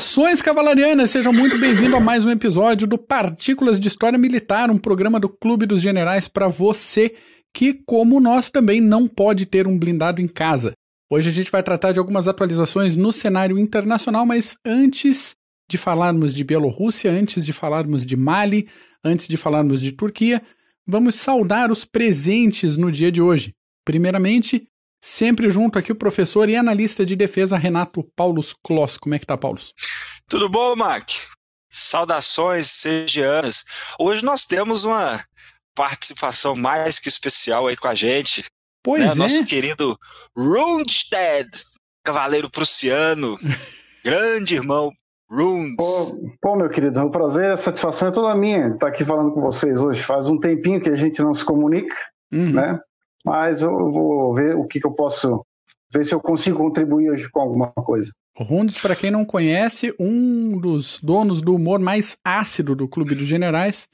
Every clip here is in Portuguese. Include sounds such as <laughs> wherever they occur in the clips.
Saudações cavalarianas, sejam muito bem-vindos a mais um episódio do Partículas de História Militar, um programa do Clube dos Generais para você que, como nós, também não pode ter um blindado em casa. Hoje a gente vai tratar de algumas atualizações no cenário internacional, mas antes de falarmos de Bielorrússia, antes de falarmos de Mali, antes de falarmos de Turquia, vamos saudar os presentes no dia de hoje. Primeiramente, Sempre junto aqui o professor e analista de defesa Renato Paulos Kloss. Como é que tá, Paulos? Tudo bom, Mac? Saudações segianas. Hoje nós temos uma participação mais que especial aí com a gente. Pois né? é. Nosso querido Rundstedt, cavaleiro prussiano, <laughs> grande irmão Runds. Pô, pô, meu querido, o prazer e a satisfação é toda minha estar aqui falando com vocês hoje. Faz um tempinho que a gente não se comunica, uhum. né? Mas eu vou ver o que, que eu posso ver se eu consigo contribuir hoje com alguma coisa. O Rundes, para quem não conhece, um dos donos do humor mais ácido do Clube dos Generais,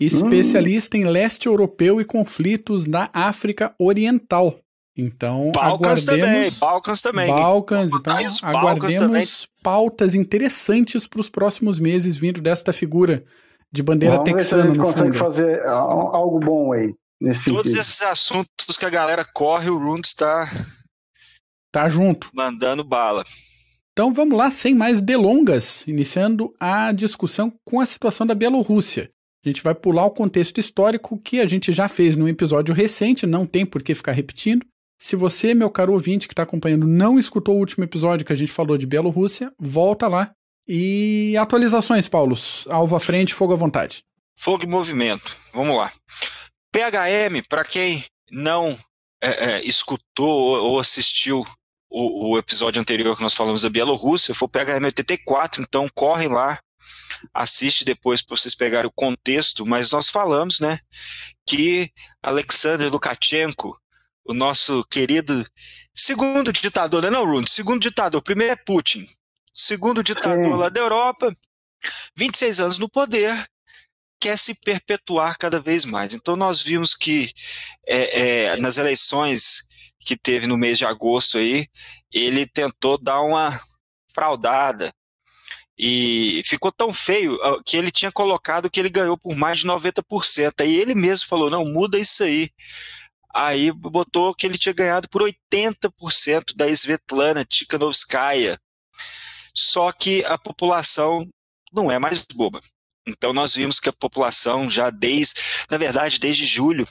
especialista hum. em leste europeu e conflitos da África Oriental. Então, Balcans aguardemos... Também, Balcans também. Balcans, então aguardemos também. pautas interessantes para os próximos meses vindo desta figura de bandeira Vamos texana ver se a gente no consegue fundo. fazer algo bom aí. Nesse Todos sentido. esses assuntos que a galera corre, o Runes está Tá junto. mandando bala. Então vamos lá, sem mais delongas, iniciando a discussão com a situação da Bielorrússia. A gente vai pular o contexto histórico que a gente já fez num episódio recente, não tem por que ficar repetindo. Se você, meu caro ouvinte que está acompanhando, não escutou o último episódio que a gente falou de Bielorrússia, volta lá. E atualizações, Paulos. Alvo à frente, fogo à vontade. Fogo e movimento. Vamos lá. PHM, para quem não é, é, escutou ou assistiu o, o, episódio anterior que nós falamos da Bielorrússia, foi o PHM 84, então correm lá, assiste depois para vocês pegarem o contexto, mas nós falamos, né, que Alexander Lukashenko, o nosso querido segundo ditador, né, não, Rune, segundo ditador, o primeiro é Putin, segundo ditador Sim. lá da Europa, 26 anos no poder, quer se perpetuar cada vez mais. Então nós vimos que é, é, nas eleições que teve no mês de agosto aí, ele tentou dar uma fraudada e ficou tão feio que ele tinha colocado que ele ganhou por mais de 90%. Aí ele mesmo falou: não, muda isso aí. Aí botou que ele tinha ganhado por 80% da Svetlana Tikhanovskaya. Só que a população não é mais boba. Então nós vimos que a população já desde, na verdade, desde julho,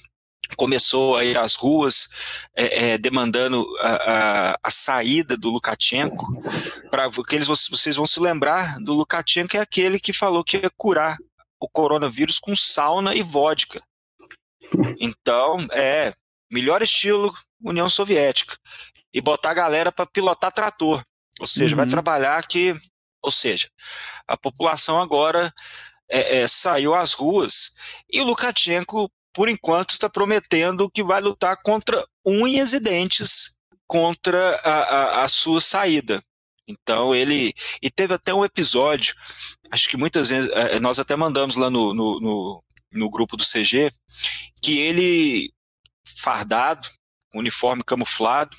começou a ir às ruas é, é, demandando a, a, a, saída do Lukashenko, para que eles, vocês vão se lembrar do Lukashenko é aquele que falou que ia curar o coronavírus com sauna e vodka. Então, é melhor estilo União Soviética e botar a galera para pilotar trator, ou seja, uhum. vai trabalhar que, ou seja, a população agora é, é, saiu às ruas e Lukashenko, por enquanto, está prometendo que vai lutar contra unhas e dentes contra a, a, a sua saída. Então ele. E teve até um episódio, acho que muitas vezes, é, nós até mandamos lá no, no, no, no grupo do CG, que ele, fardado, uniforme camuflado,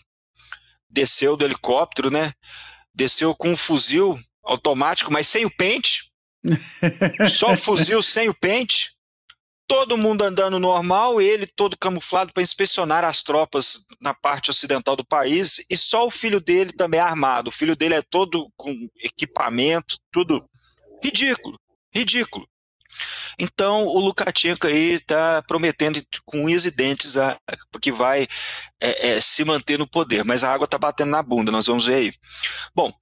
desceu do helicóptero, né? Desceu com um fuzil automático, mas sem o pente, só fuzil sem o pente. Todo mundo andando normal, ele todo camuflado para inspecionar as tropas na parte ocidental do país, e só o filho dele também é armado. O filho dele é todo com equipamento, tudo ridículo, ridículo. Então o Lukashenko aí está prometendo com unhas e dentes a, que vai é, é, se manter no poder, mas a água está batendo na bunda, nós vamos ver aí. Bom,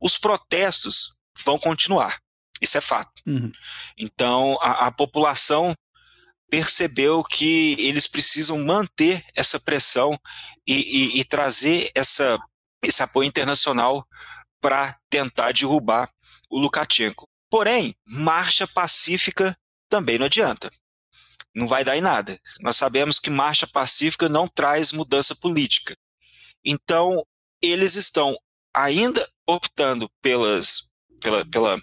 os protestos vão continuar. Isso é fato. Uhum. Então, a, a população percebeu que eles precisam manter essa pressão e, e, e trazer essa, esse apoio internacional para tentar derrubar o Lukashenko. Porém, marcha pacífica também não adianta. Não vai dar em nada. Nós sabemos que marcha pacífica não traz mudança política. Então, eles estão ainda optando pelas, pela, pela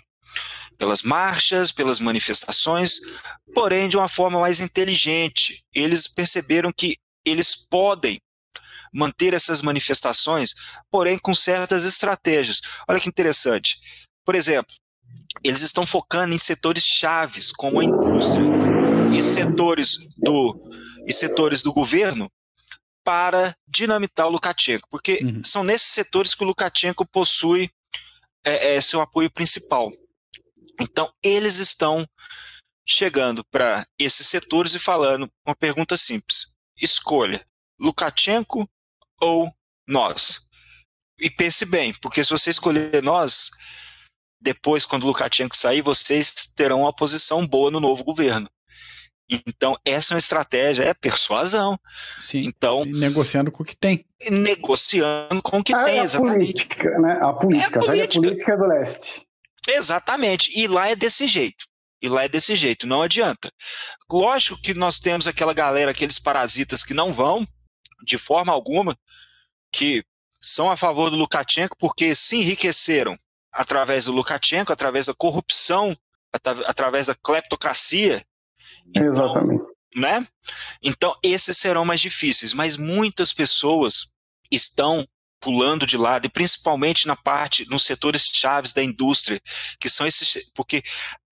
pelas marchas, pelas manifestações, porém de uma forma mais inteligente. Eles perceberam que eles podem manter essas manifestações, porém com certas estratégias. Olha que interessante. Por exemplo, eles estão focando em setores chaves, como a indústria, e setores do, e setores do governo para dinamitar o Lukashenko, porque uhum. são nesses setores que o Lukashenko possui é, é, seu apoio principal. Então, eles estão chegando para esses setores e falando uma pergunta simples: escolha Lukashenko ou nós? E pense bem, porque se você escolher nós, depois, quando o Lukashenko sair, vocês terão uma posição boa no novo governo. Então, essa é uma estratégia, é persuasão. Sim. Então, negociando com o que tem. Negociando com o que ah, tem, é exatamente. Política, né? A política, é a política. política do leste. Exatamente. E lá é desse jeito. E lá é desse jeito, não adianta. Lógico que nós temos aquela galera, aqueles parasitas que não vão, de forma alguma, que são a favor do Lukashenko porque se enriqueceram através do Lukashenko, através da corrupção, através da cleptocracia. Então, Exatamente. Né? Então, esses serão mais difíceis, mas muitas pessoas estão pulando de lado, e principalmente na parte, nos setores chaves da indústria, que são esses. Porque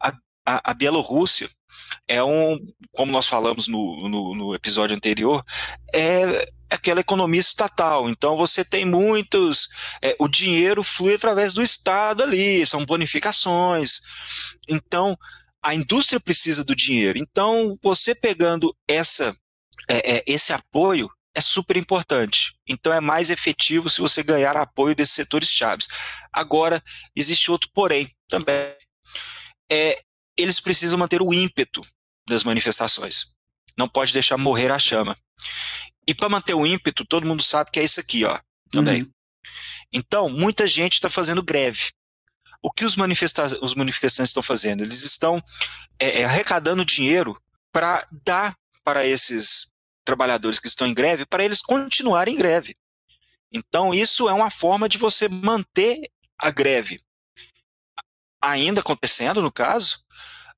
a, a, a Bielorrússia é um, como nós falamos no, no, no episódio anterior, é aquela economia estatal. Então você tem muitos. É, o dinheiro flui através do Estado ali, são bonificações. Então a indústria precisa do dinheiro. Então você pegando essa, é, é, esse apoio é super importante. Então é mais efetivo se você ganhar apoio desses setores chaves. Agora, existe outro porém também. É, eles precisam manter o ímpeto das manifestações. Não pode deixar morrer a chama. E para manter o ímpeto, todo mundo sabe que é isso aqui, ó, também. Uhum. Então, muita gente está fazendo greve. O que os, manifesta os manifestantes estão fazendo? Eles estão é, é, arrecadando dinheiro para dar para esses trabalhadores que estão em greve, para eles continuarem em greve. Então, isso é uma forma de você manter a greve ainda acontecendo, no caso,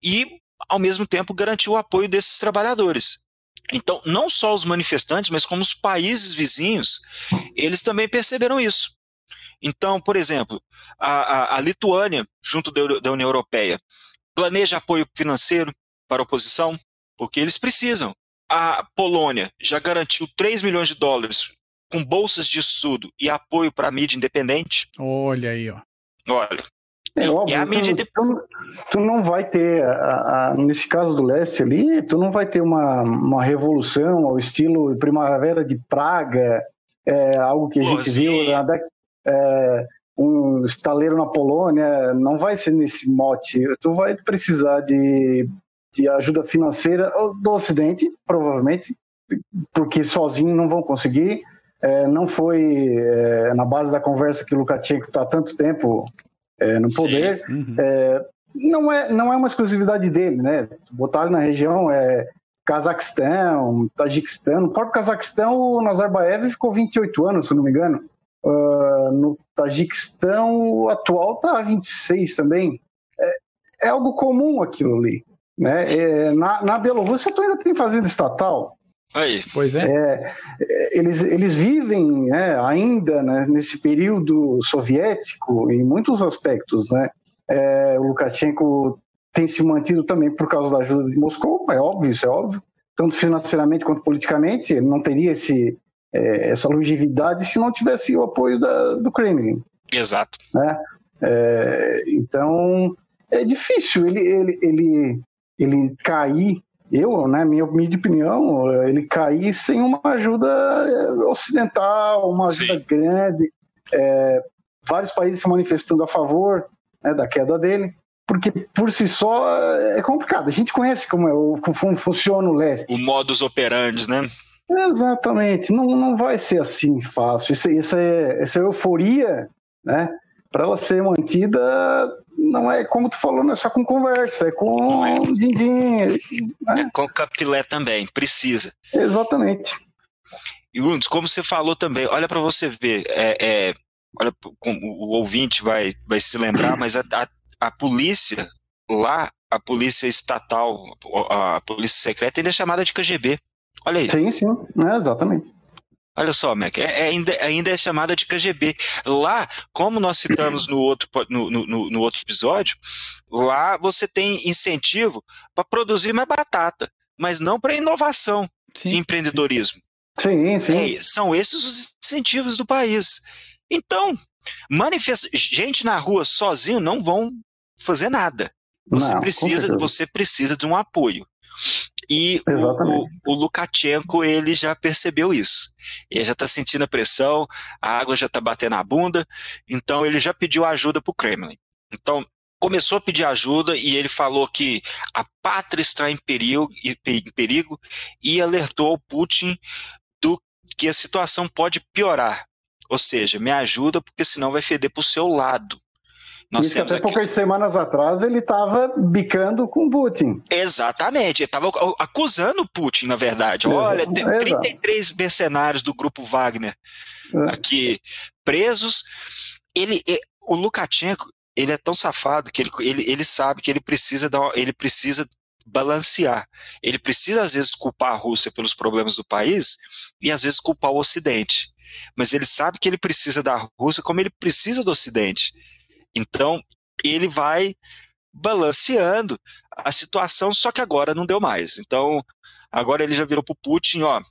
e, ao mesmo tempo, garantir o apoio desses trabalhadores. Então, não só os manifestantes, mas como os países vizinhos, eles também perceberam isso. Então, por exemplo, a, a, a Lituânia, junto da, da União Europeia, planeja apoio financeiro para a oposição, porque eles precisam. A Polônia já garantiu 3 milhões de dólares com bolsas de estudo e apoio para a mídia independente. Olha aí, ó. Olha, é óbvio, e a mídia tu, tu, tu, não vai ter, a, a, nesse caso do leste ali, tu não vai ter uma, uma revolução ao estilo Primavera de Praga, é, algo que a gente viu na é, um estaleiro na Polônia, não vai ser nesse mote. Tu vai precisar de, de ajuda financeira do Ocidente, provavelmente, porque sozinho não vão conseguir. É, não foi é, na base da conversa que o Lukashenko está tanto tempo é, no poder. Uhum. É, não, é, não é uma exclusividade dele, né? Botar na região é Cazaquistão, Tajiquistão. No próprio Cazaquistão, o Nazarbayev ficou 28 anos, se não me engano. Uh, no Tajiquistão, o atual está 26 também. É, é, algo comum aquilo ali. Né? É, na, na Bielorrússia, tu ainda tem fazenda estatal. Aí. Pois é. é. eles, eles vivem é, ainda né, nesse período soviético em muitos aspectos. Né? É, o Lukashenko tem se mantido também por causa da ajuda de Moscou, é óbvio, isso é óbvio. Tanto financeiramente quanto politicamente, ele não teria esse, é, essa longevidade se não tivesse o apoio da, do Kremlin. Exato. Né? É, então, é difícil ele, ele, ele, ele cair eu, né, minha humilde opinião, ele cair sem uma ajuda eh, ocidental, uma ajuda Sim. grande. É, vários países se manifestando a favor né, da queda dele, porque por si só é complicado. A gente conhece como, é, como funciona o leste. O modus operandi, né? Exatamente. Não, não vai ser assim fácil. Isso, isso é, essa euforia, né? Para ela ser mantida, não é como tu falou, não é só com conversa, é com é. din-din. Né? É com capilé também, precisa. Exatamente. E Rundes, como você falou também, olha para você ver, é, é, olha, o ouvinte vai, vai se lembrar, mas a, a, a polícia lá, a polícia estatal, a polícia secreta, ainda é chamada de KGB. Olha aí. Sim, sim, é, exatamente. Olha só, Mac, é, é, ainda, ainda é chamada de KGB. Lá, como nós citamos no outro, no, no, no outro episódio, lá você tem incentivo para produzir mais batata, mas não para inovação sim, e empreendedorismo. Sim, sim. É, são esses os incentivos do país. Então, manifesta gente na rua sozinho não vão fazer nada. Você não, precisa, você precisa de um apoio. E o, o, Lukashenko, ele já percebeu isso. Ele já está sentindo a pressão, a água já está batendo na bunda, então ele já pediu ajuda para o Kremlin. Então, começou a pedir ajuda e ele falou que a pátria está em perigo, em perigo e alertou o Putin do que a situação pode piorar. Ou seja, me ajuda porque senão vai feder para o seu lado. Nós Isso até aqui... poucas semanas atrás ele estava bicando com Putin. Exatamente, ele estava acusando o Putin, na verdade. Olha, tem 33 mercenários do grupo Wagner é. aqui presos. Ele, o Lukashenko, ele é tão safado que ele, ele, ele sabe que ele precisa, dar, ele precisa balancear. Ele precisa, às vezes, culpar a Rússia pelos problemas do país e, às vezes, culpar o Ocidente. Mas ele sabe que ele precisa da Rússia como ele precisa do Ocidente. Então, ele vai balanceando a situação, só que agora não deu mais. Então, agora ele já virou para o Putin, ó,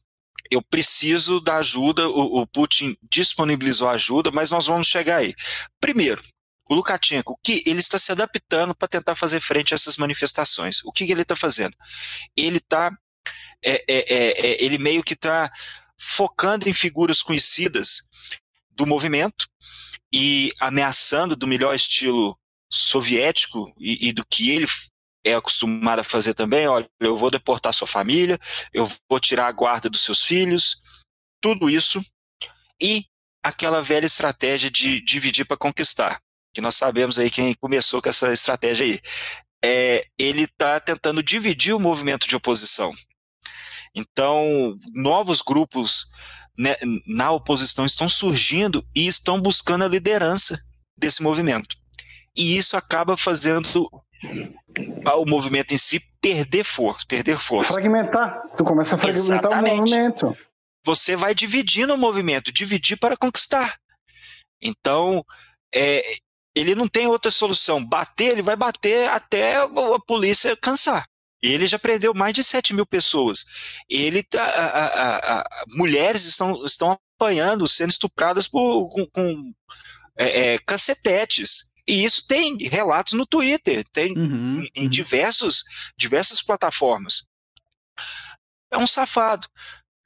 eu preciso da ajuda, o, o, Putin disponibilizou ajuda, mas nós vamos chegar aí. Primeiro, o Lukashenko, que ele está se adaptando para tentar fazer frente a essas manifestações. O que, que ele está fazendo? Ele está, é, é, é, é, ele meio que está focando em figuras conhecidas do movimento, e ameaçando do melhor estilo soviético e, e do que ele é acostumado a fazer também, olha, eu vou deportar sua família, eu vou tirar a guarda dos seus filhos, tudo isso, e aquela velha estratégia de dividir para conquistar, que nós sabemos aí quem começou com essa estratégia aí. É, ele está tentando dividir o movimento de oposição. Então, novos grupos né, na oposição estão surgindo e estão buscando a liderança desse movimento. E isso acaba fazendo o movimento em si perder força, perder força. Fragmentar. Tu começa a fragmentar Exatamente. o movimento. Você vai dividindo o movimento, dividir para conquistar. Então, é, ele não tem outra solução. Bater, ele vai bater até a polícia cansar. Ele já prendeu mais de 7 mil pessoas. Ele tá, a, a, a, mulheres estão, estão apanhando, sendo estupradas por, com, com é, é, cacetetes. E isso tem relatos no Twitter, tem uhum, em, em uhum. diversos, diversas plataformas. É um safado.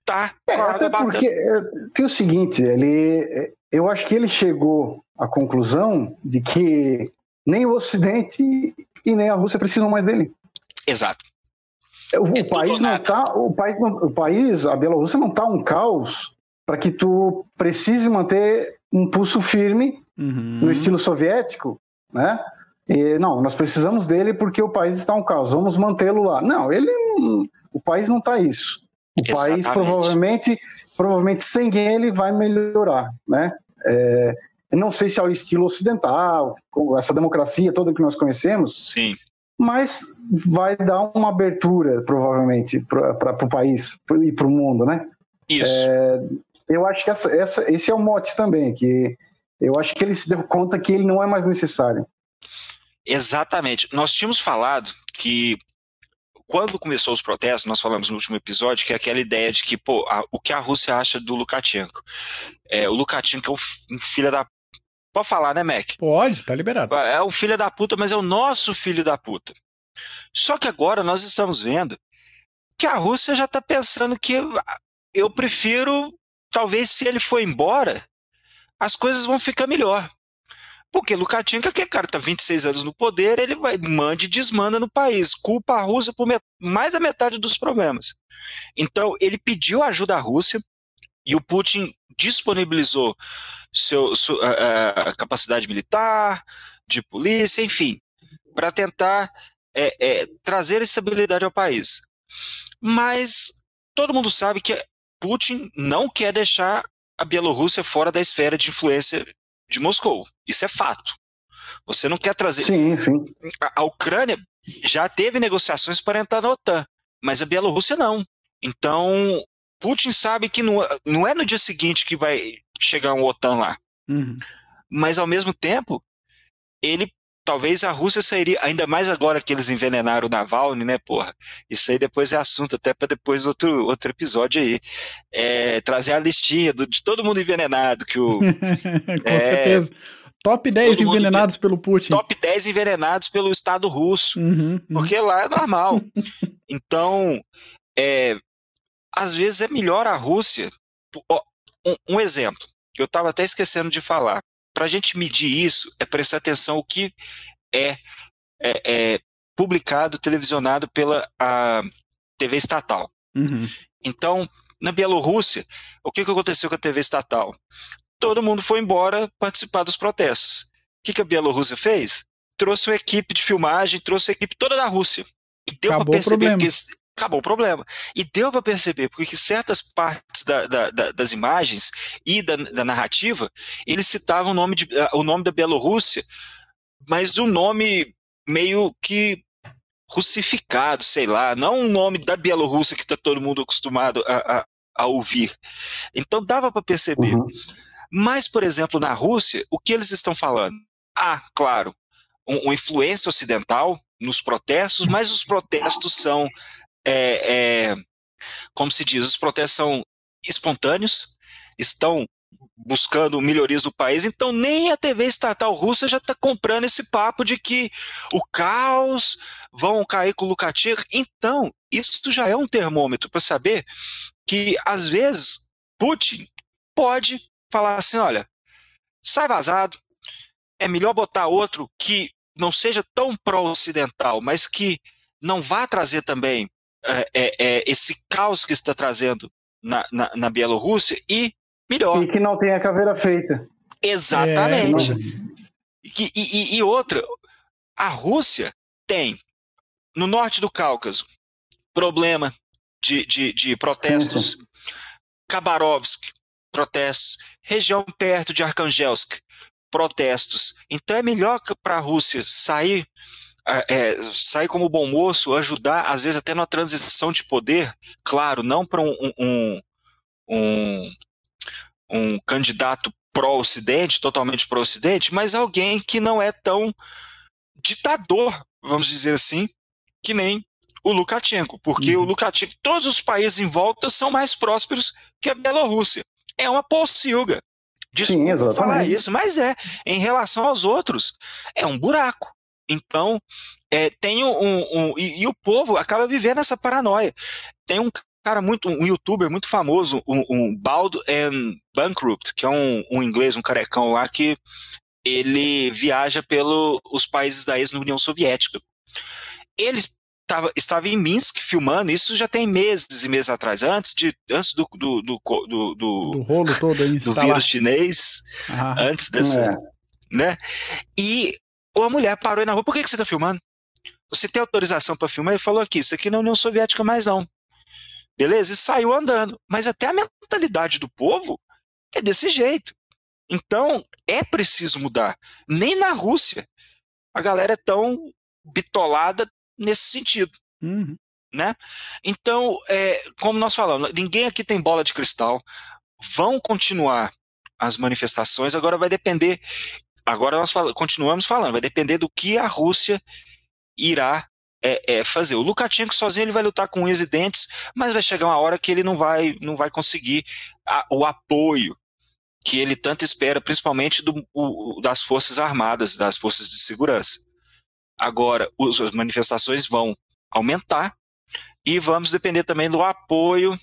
Tá. É, até porque é, tem o seguinte, ele, eu acho que ele chegou à conclusão de que nem o Ocidente e nem a Rússia precisam mais dele. Exato. O, é país não tá, o país, o país, a Bielorrússia não está um caos para que tu precise manter um pulso firme uhum. no estilo soviético, né? E, não, nós precisamos dele porque o país está um caos, vamos mantê-lo lá. Não, ele, o país não está isso. O Exatamente. país provavelmente, provavelmente sem ele vai melhorar, né? É, não sei se é o estilo ocidental, essa democracia toda que nós conhecemos. Sim mas vai dar uma abertura, provavelmente, para o país e para o mundo, né? Isso. É, eu acho que essa, essa, esse é o mote também, que eu acho que ele se deu conta que ele não é mais necessário. Exatamente. Nós tínhamos falado que quando começou os protestos, nós falamos no último episódio que é aquela ideia de que, pô, a, o que a Rússia acha do Lukashenko? É, o Lukashenko é um, um filho da Pode falar, né, Mac? Pode, tá liberado. É o filho da puta, mas é o nosso filho da puta. Só que agora nós estamos vendo que a Rússia já está pensando que eu prefiro, talvez se ele for embora, as coisas vão ficar melhor. Porque Lukashenko, que cara está 26 anos no poder, ele vai manda e desmanda no país, culpa a Rússia por mais da metade dos problemas. Então, ele pediu ajuda à Rússia e o Putin disponibilizou seu, sua, capacidade militar, de polícia, enfim, para tentar é, é, trazer estabilidade ao país. Mas todo mundo sabe que Putin não quer deixar a Bielorrússia fora da esfera de influência de Moscou. Isso é fato. Você não quer trazer. Sim, sim. A, a Ucrânia já teve negociações para entrar na OTAN, mas a Bielorrússia não. Então, Putin sabe que não, não é no dia seguinte que vai chegar um OTAN lá. Uhum. Mas ao mesmo tempo, ele talvez a Rússia sairia, ainda mais agora que eles envenenaram o Navalny, né, porra? Isso aí depois é assunto até para depois outro, outro episódio aí. É, trazer a listinha do, de todo mundo envenenado que o. <laughs> Com é, certeza. Top 10 envenenados pelo Putin. Top 10 envenenados pelo Estado russo. Uhum, uhum. Porque lá é normal. <laughs> então, é, às vezes é melhor a Rússia. Um, um exemplo, que eu estava até esquecendo de falar. Para a gente medir isso, é prestar atenção o que é, é, é publicado, televisionado pela TV estatal. Uhum. Então, na Bielorrússia, o que, que aconteceu com a TV estatal? Todo mundo foi embora participar dos protestos. O que, que a Bielorrússia fez? Trouxe uma equipe de filmagem, trouxe a equipe toda da Rússia. E deu para perceber que acabou o problema. E deu para perceber, porque certas partes da, da, da, das imagens e da, narrativa, eles citavam o nome, de, o nome da Bielorrússia, mas um nome meio que russificado, sei lá, não um nome da Bielorrússia que está todo mundo acostumado a, a, a ouvir. Então dava para perceber. Uhum. Mas, por exemplo, na Rússia, o que eles estão falando? Ah, claro, um, uma influência ocidental nos protestos, mas os protestos são é, é, como se diz, os protestos são espontâneos, estão buscando melhorias do país, então nem a TV estatal russa já está comprando esse papo de que o caos vão cair com o Lukashenko. Então, isso já é um termômetro para saber que, às vezes, Putin pode falar assim: olha, sai vazado, é melhor botar outro que não seja tão pró-ocidental, mas que não vá trazer também é, é, é, esse caos que está trazendo na, na, na, Bielorrússia e melhor. E que não tem a caveira feita. Exatamente. É, e, e, e, outra, a Rússia tem no norte do Cáucaso problema de, de, de protestos. Sim, sim. Khabarovsk, protestos. Região perto de Arkangelsk, protestos. Então é melhor para a Rússia sair é, sair como bom moço, ajudar, às vezes até na transição de poder, claro, não para um, um, um, um candidato pró-Ocidente, totalmente pró-Ocidente, mas alguém que não é tão ditador, vamos dizer assim, que nem o Lukashenko, porque uhum. o Lukashenko, todos os países em volta são mais prósperos que a Bielorrússia. É uma pocilga. Desculpa Sim, falar isso, mas é. Em relação aos outros, é um buraco. Então, é, tem um. um e, e, o povo acaba vivendo essa paranoia. Tem um cara muito, um youtuber muito famoso, um, um Bald and Bankrupt, que é um, um inglês, um carecão lá, que ele viaja pelos países da ex-União Soviética. Ele estava, estava em Minsk filmando, isso já tem meses e meses atrás, antes, de, antes do, do, do, do, do rolo todo aí, <laughs> do vírus chinês, ah, antes dessa. É. Né? E ou a mulher parou aí na rua, por que, que você está filmando? Você tem autorização para filmar? Ele falou aqui, isso aqui não é União Soviética mais não. Beleza? E saiu andando. Mas até a mentalidade do povo é desse jeito. Então, é preciso mudar. Nem na Rússia a galera é tão bitolada nesse sentido. Uhum. Né? Então, é, como nós falamos, ninguém aqui tem bola de cristal. Vão continuar as manifestações, agora vai depender Agora nós fal continuamos falando, vai depender do que a Rússia irá é, é, fazer. O Lukashenko sozinho ele vai lutar com unhas e dentes, mas vai chegar uma hora que ele não vai, não vai conseguir a, o apoio que ele tanto espera, principalmente do, o, das forças armadas, das forças de segurança. Agora, os, as manifestações vão aumentar e vamos depender também do apoio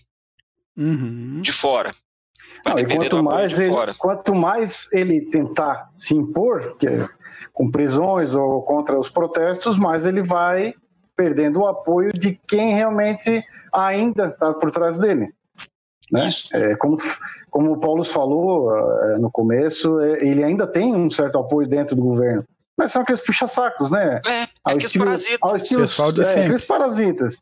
uhum. de fora. Não, e quanto mais, ele, quanto mais ele tentar se impor, que é, com prisões ou contra os protestos, mais ele vai perdendo o apoio de quem realmente ainda está por trás dele. Né? É, como, como o Paulo falou é, no começo, é, ele ainda tem um certo apoio dentro do governo. Mas são aqueles puxa-sacos, né? É, é ao estilo, parasitas. Ao estilo, Pessoal de é, aqueles parasitas.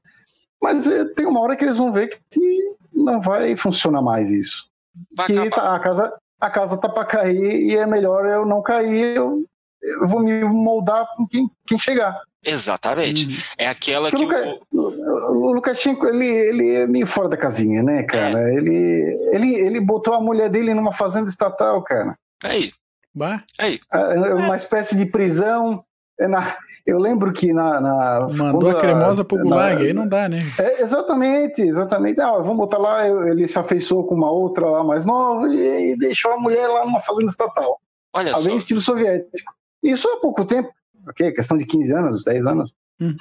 Mas é, tem uma hora que eles vão ver que, que não vai funcionar mais isso que tá, a casa a casa tá para cair e é melhor eu não cair, eu, eu vou me moldar com quem, quem chegar. Exatamente. Uhum. É aquela que. Eu, o Lukashenko, ele, ele é meio fora da casinha, né, cara? É. Ele, ele, ele botou a mulher dele numa fazenda estatal, cara. Aí. Bah. Aí. É uma espécie de prisão. É na, eu lembro que na. na Mandou a cremosa pro gulag, aí não dá, né? É, exatamente, exatamente. Ah, vamos botar lá, ele se afeiçoou com uma outra lá mais nova e, e deixou a mulher lá numa fazenda estatal. Olha Além só. estilo soviético. Isso há pouco tempo, ok? Questão de 15 anos, 10 anos. Hum.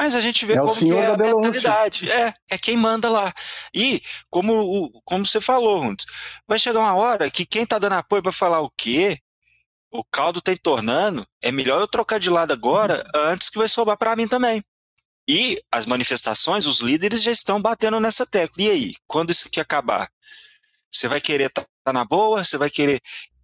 Mas a gente vê é como que é a mentalidade. É, é quem manda lá. E, como, como você falou, Rundes, vai chegar uma hora que quem tá dando apoio vai falar o quê? O caldo tá entornando, é melhor eu trocar de lado agora, antes que vai sobrar para mim também. E as manifestações, os líderes já estão batendo nessa tecla. E aí, quando isso aqui acabar? Você vai querer estar tá na boa? Você vai querer.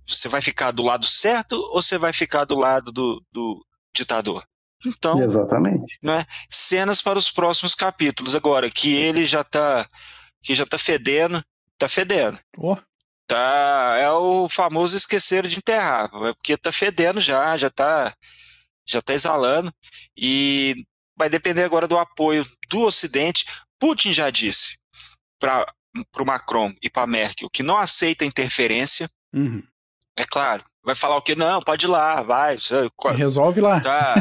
Você vai ficar do lado certo ou você vai ficar do lado do, do ditador? Então, exatamente. Né, cenas para os próximos capítulos. Agora, que ele já está que já tá fedendo, tá fedendo. Oh. Tá, é o famoso esquecer de enterrar, é porque tá fedendo já, já tá já tá exalando e vai depender agora do apoio do Ocidente. Putin já disse para o Macron e para Merkel que não aceita interferência. Uhum. É claro, vai falar o quê? Não, pode ir lá, vai. Resolve lá. Tá.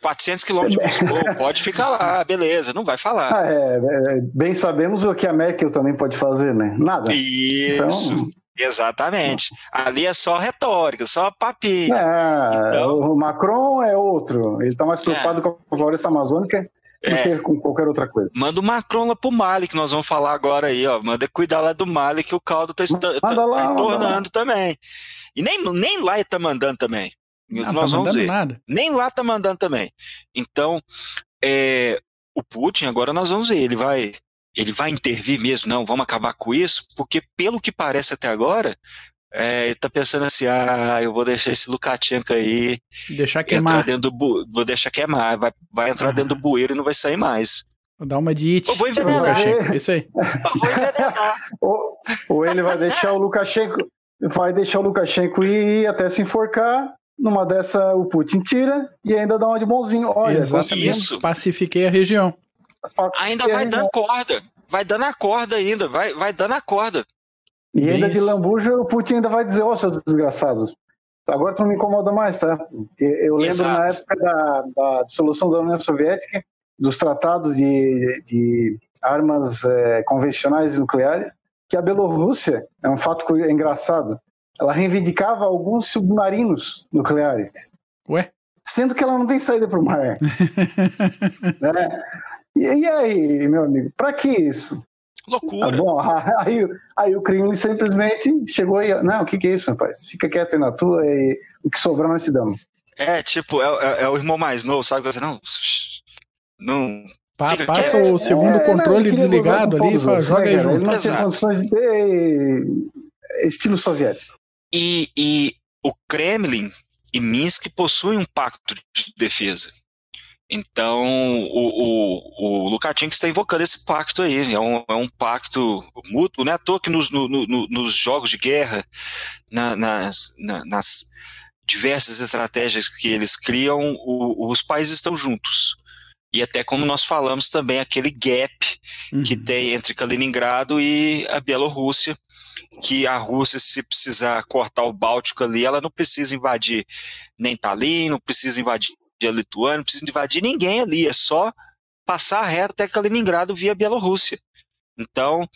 400 quilômetros de Moscou, <laughs> pode ficar lá, beleza, não vai falar. Ah, é, é, bem sabemos o que a Merkel também pode fazer, né? Nada. Isso. Então... Exatamente. Ali é só retórica, só papinho. É, então... O Macron é outro. Ele está mais preocupado é. com a floresta amazônica do é. que com qualquer outra coisa. Manda o Macron lá pro Mali, que nós vamos falar agora aí, ó. Manda cuidar lá do Mali, que o caldo tá, tá, tá lá, tornando também. E nem, nem lá ele tá mandando também. Não, tá nós tá vamos ver. Nada. Nem lá tá mandando também. Então, é, o Putin, agora nós vamos ver, ele vai. Ele vai intervir mesmo? Não, vamos acabar com isso, porque pelo que parece até agora, é, ele tá pensando assim, ah, eu vou deixar esse Lukashenko aí. Deixar queimar. Dentro do vou deixar queimar, vai, vai entrar dentro do bueiro e não vai sair mais. Vou dar uma de it. Eu vou envenenar. É. Isso aí. Eu vou envenenar. <laughs> ou, ou ele vai deixar o Lukashenko, vai deixar o Lukashenko ir até se enforcar. Numa dessa, o Putin tira e ainda dá uma de bonzinho. Olha, Exatamente. pacifiquei a região. Ainda vai dando corda. Vai dando a corda ainda. Vai, vai dando a corda. E ainda Isso. de lambuja, o Putin ainda vai dizer, ó, oh, seus desgraçados, agora tu não me incomoda mais, tá? Eu lembro Exato. na época da, da, dissolução da União Soviética, dos tratados de, de armas é, convencionais e nucleares, que a Bielorrússia, é um fato engraçado, ela reivindicava alguns submarinos nucleares. Ué? Sendo que ela não tem saída para o mar. <laughs> né? e, e aí, meu amigo, para que isso? Loucura. Tá bom, <laughs> aí, aí o Kremlin simplesmente chegou e. Não, o que, que é isso, rapaz? Fica quieto aí na tua e o que sobrar nós te damos. É, tipo, é, é, é, o irmão mais novo, sabe? Não. Não. Pa, passa o segundo é, controle não, desligado ali e joga aí junto. Ele não tem condições de ter estilo soviético. E, e o Kremlin e Minsk possuem um pacto de defesa. Então, o, o, o Lukatinho está invocando esse pacto aí. É um, é um pacto mútuo, não é à toa que nos, no, no, nos jogos de guerra, na, nas, na, nas diversas estratégias que eles criam, o, os países estão juntos. E até como nós falamos também, aquele gap uhum. que tem entre Kaliningrado e a Bielorrússia, que a Rússia, se precisar cortar o Báltico ali, ela não precisa invadir nem Tallinn, não precisa invadir a Lituânia, não precisa invadir ninguém ali, é só passar reto até Kaliningrado via Bielorrússia. Então,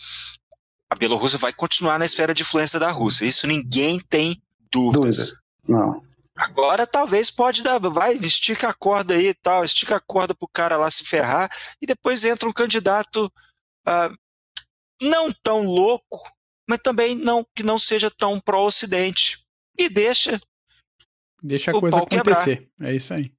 a Bielorrússia vai continuar na esfera de influência da Rússia. Isso ninguém tem dúvidas. Dúvida. Não. Agora talvez pode dar, vai, estica a corda aí e tal, estica a corda pro cara lá se ferrar, e depois entra um candidato uh, não tão louco, mas também não que não seja tão pró-Ocidente. E deixa. Deixa a coisa acontecer. Quebrar. É isso aí.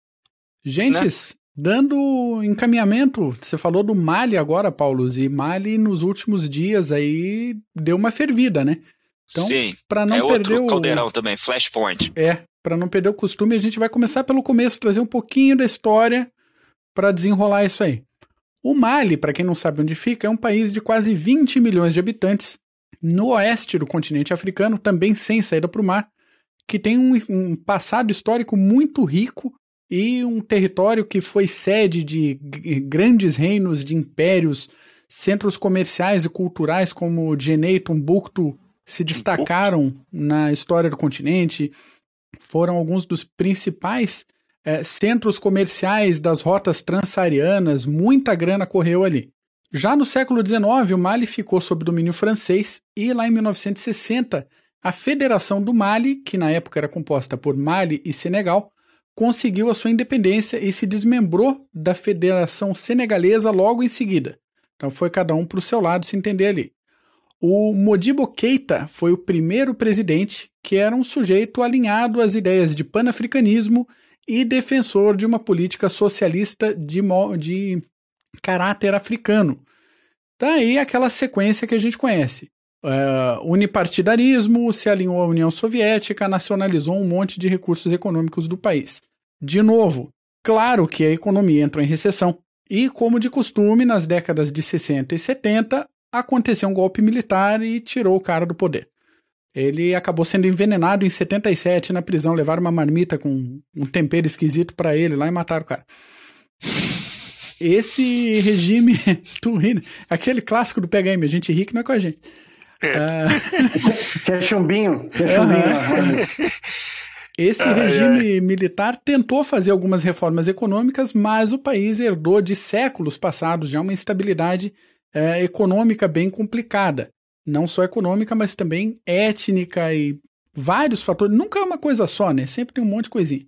Gentes, né? dando encaminhamento, você falou do Mali agora, Paulo, e Mali nos últimos dias aí deu uma fervida, né? Então, Sim, para não é perder o caldeirão também, Flashpoint. É, para não perder o costume, a gente vai começar pelo começo, trazer um pouquinho da história para desenrolar isso aí. O Mali, para quem não sabe onde fica, é um país de quase 20 milhões de habitantes, no oeste do continente africano, também sem saída para o mar, que tem um, um passado histórico muito rico e um território que foi sede de grandes reinos de impérios, centros comerciais e culturais como Djenné e Tumbuktu se destacaram na história do continente, foram alguns dos principais é, centros comerciais das rotas transsaarianas, muita grana correu ali. Já no século XIX, o Mali ficou sob domínio francês e lá em 1960, a Federação do Mali, que na época era composta por Mali e Senegal, conseguiu a sua independência e se desmembrou da Federação Senegalesa logo em seguida. Então foi cada um para o seu lado se entender ali. O Modibo Keita foi o primeiro presidente que era um sujeito alinhado às ideias de panafricanismo e defensor de uma política socialista de, de caráter africano. Daí aquela sequência que a gente conhece. Uh, unipartidarismo, se alinhou à União Soviética, nacionalizou um monte de recursos econômicos do país. De novo, claro que a economia entrou em recessão, e como de costume, nas décadas de 60 e 70, aconteceu um golpe militar e tirou o cara do poder. Ele acabou sendo envenenado em 77 na prisão, levaram uma marmita com um tempero esquisito para ele lá e mataram o cara. Esse regime, <laughs> tu ri, né? aquele clássico do PHM, a gente ri que não é com a gente. É. <laughs> Tinha chumbinho. Tinha chumbinho. Uhum. Esse ai, regime ai. militar tentou fazer algumas reformas econômicas, mas o país herdou de séculos passados já uma instabilidade é, econômica bem complicada. Não só econômica, mas também étnica e vários fatores. Nunca é uma coisa só, né? Sempre tem um monte de coisinha.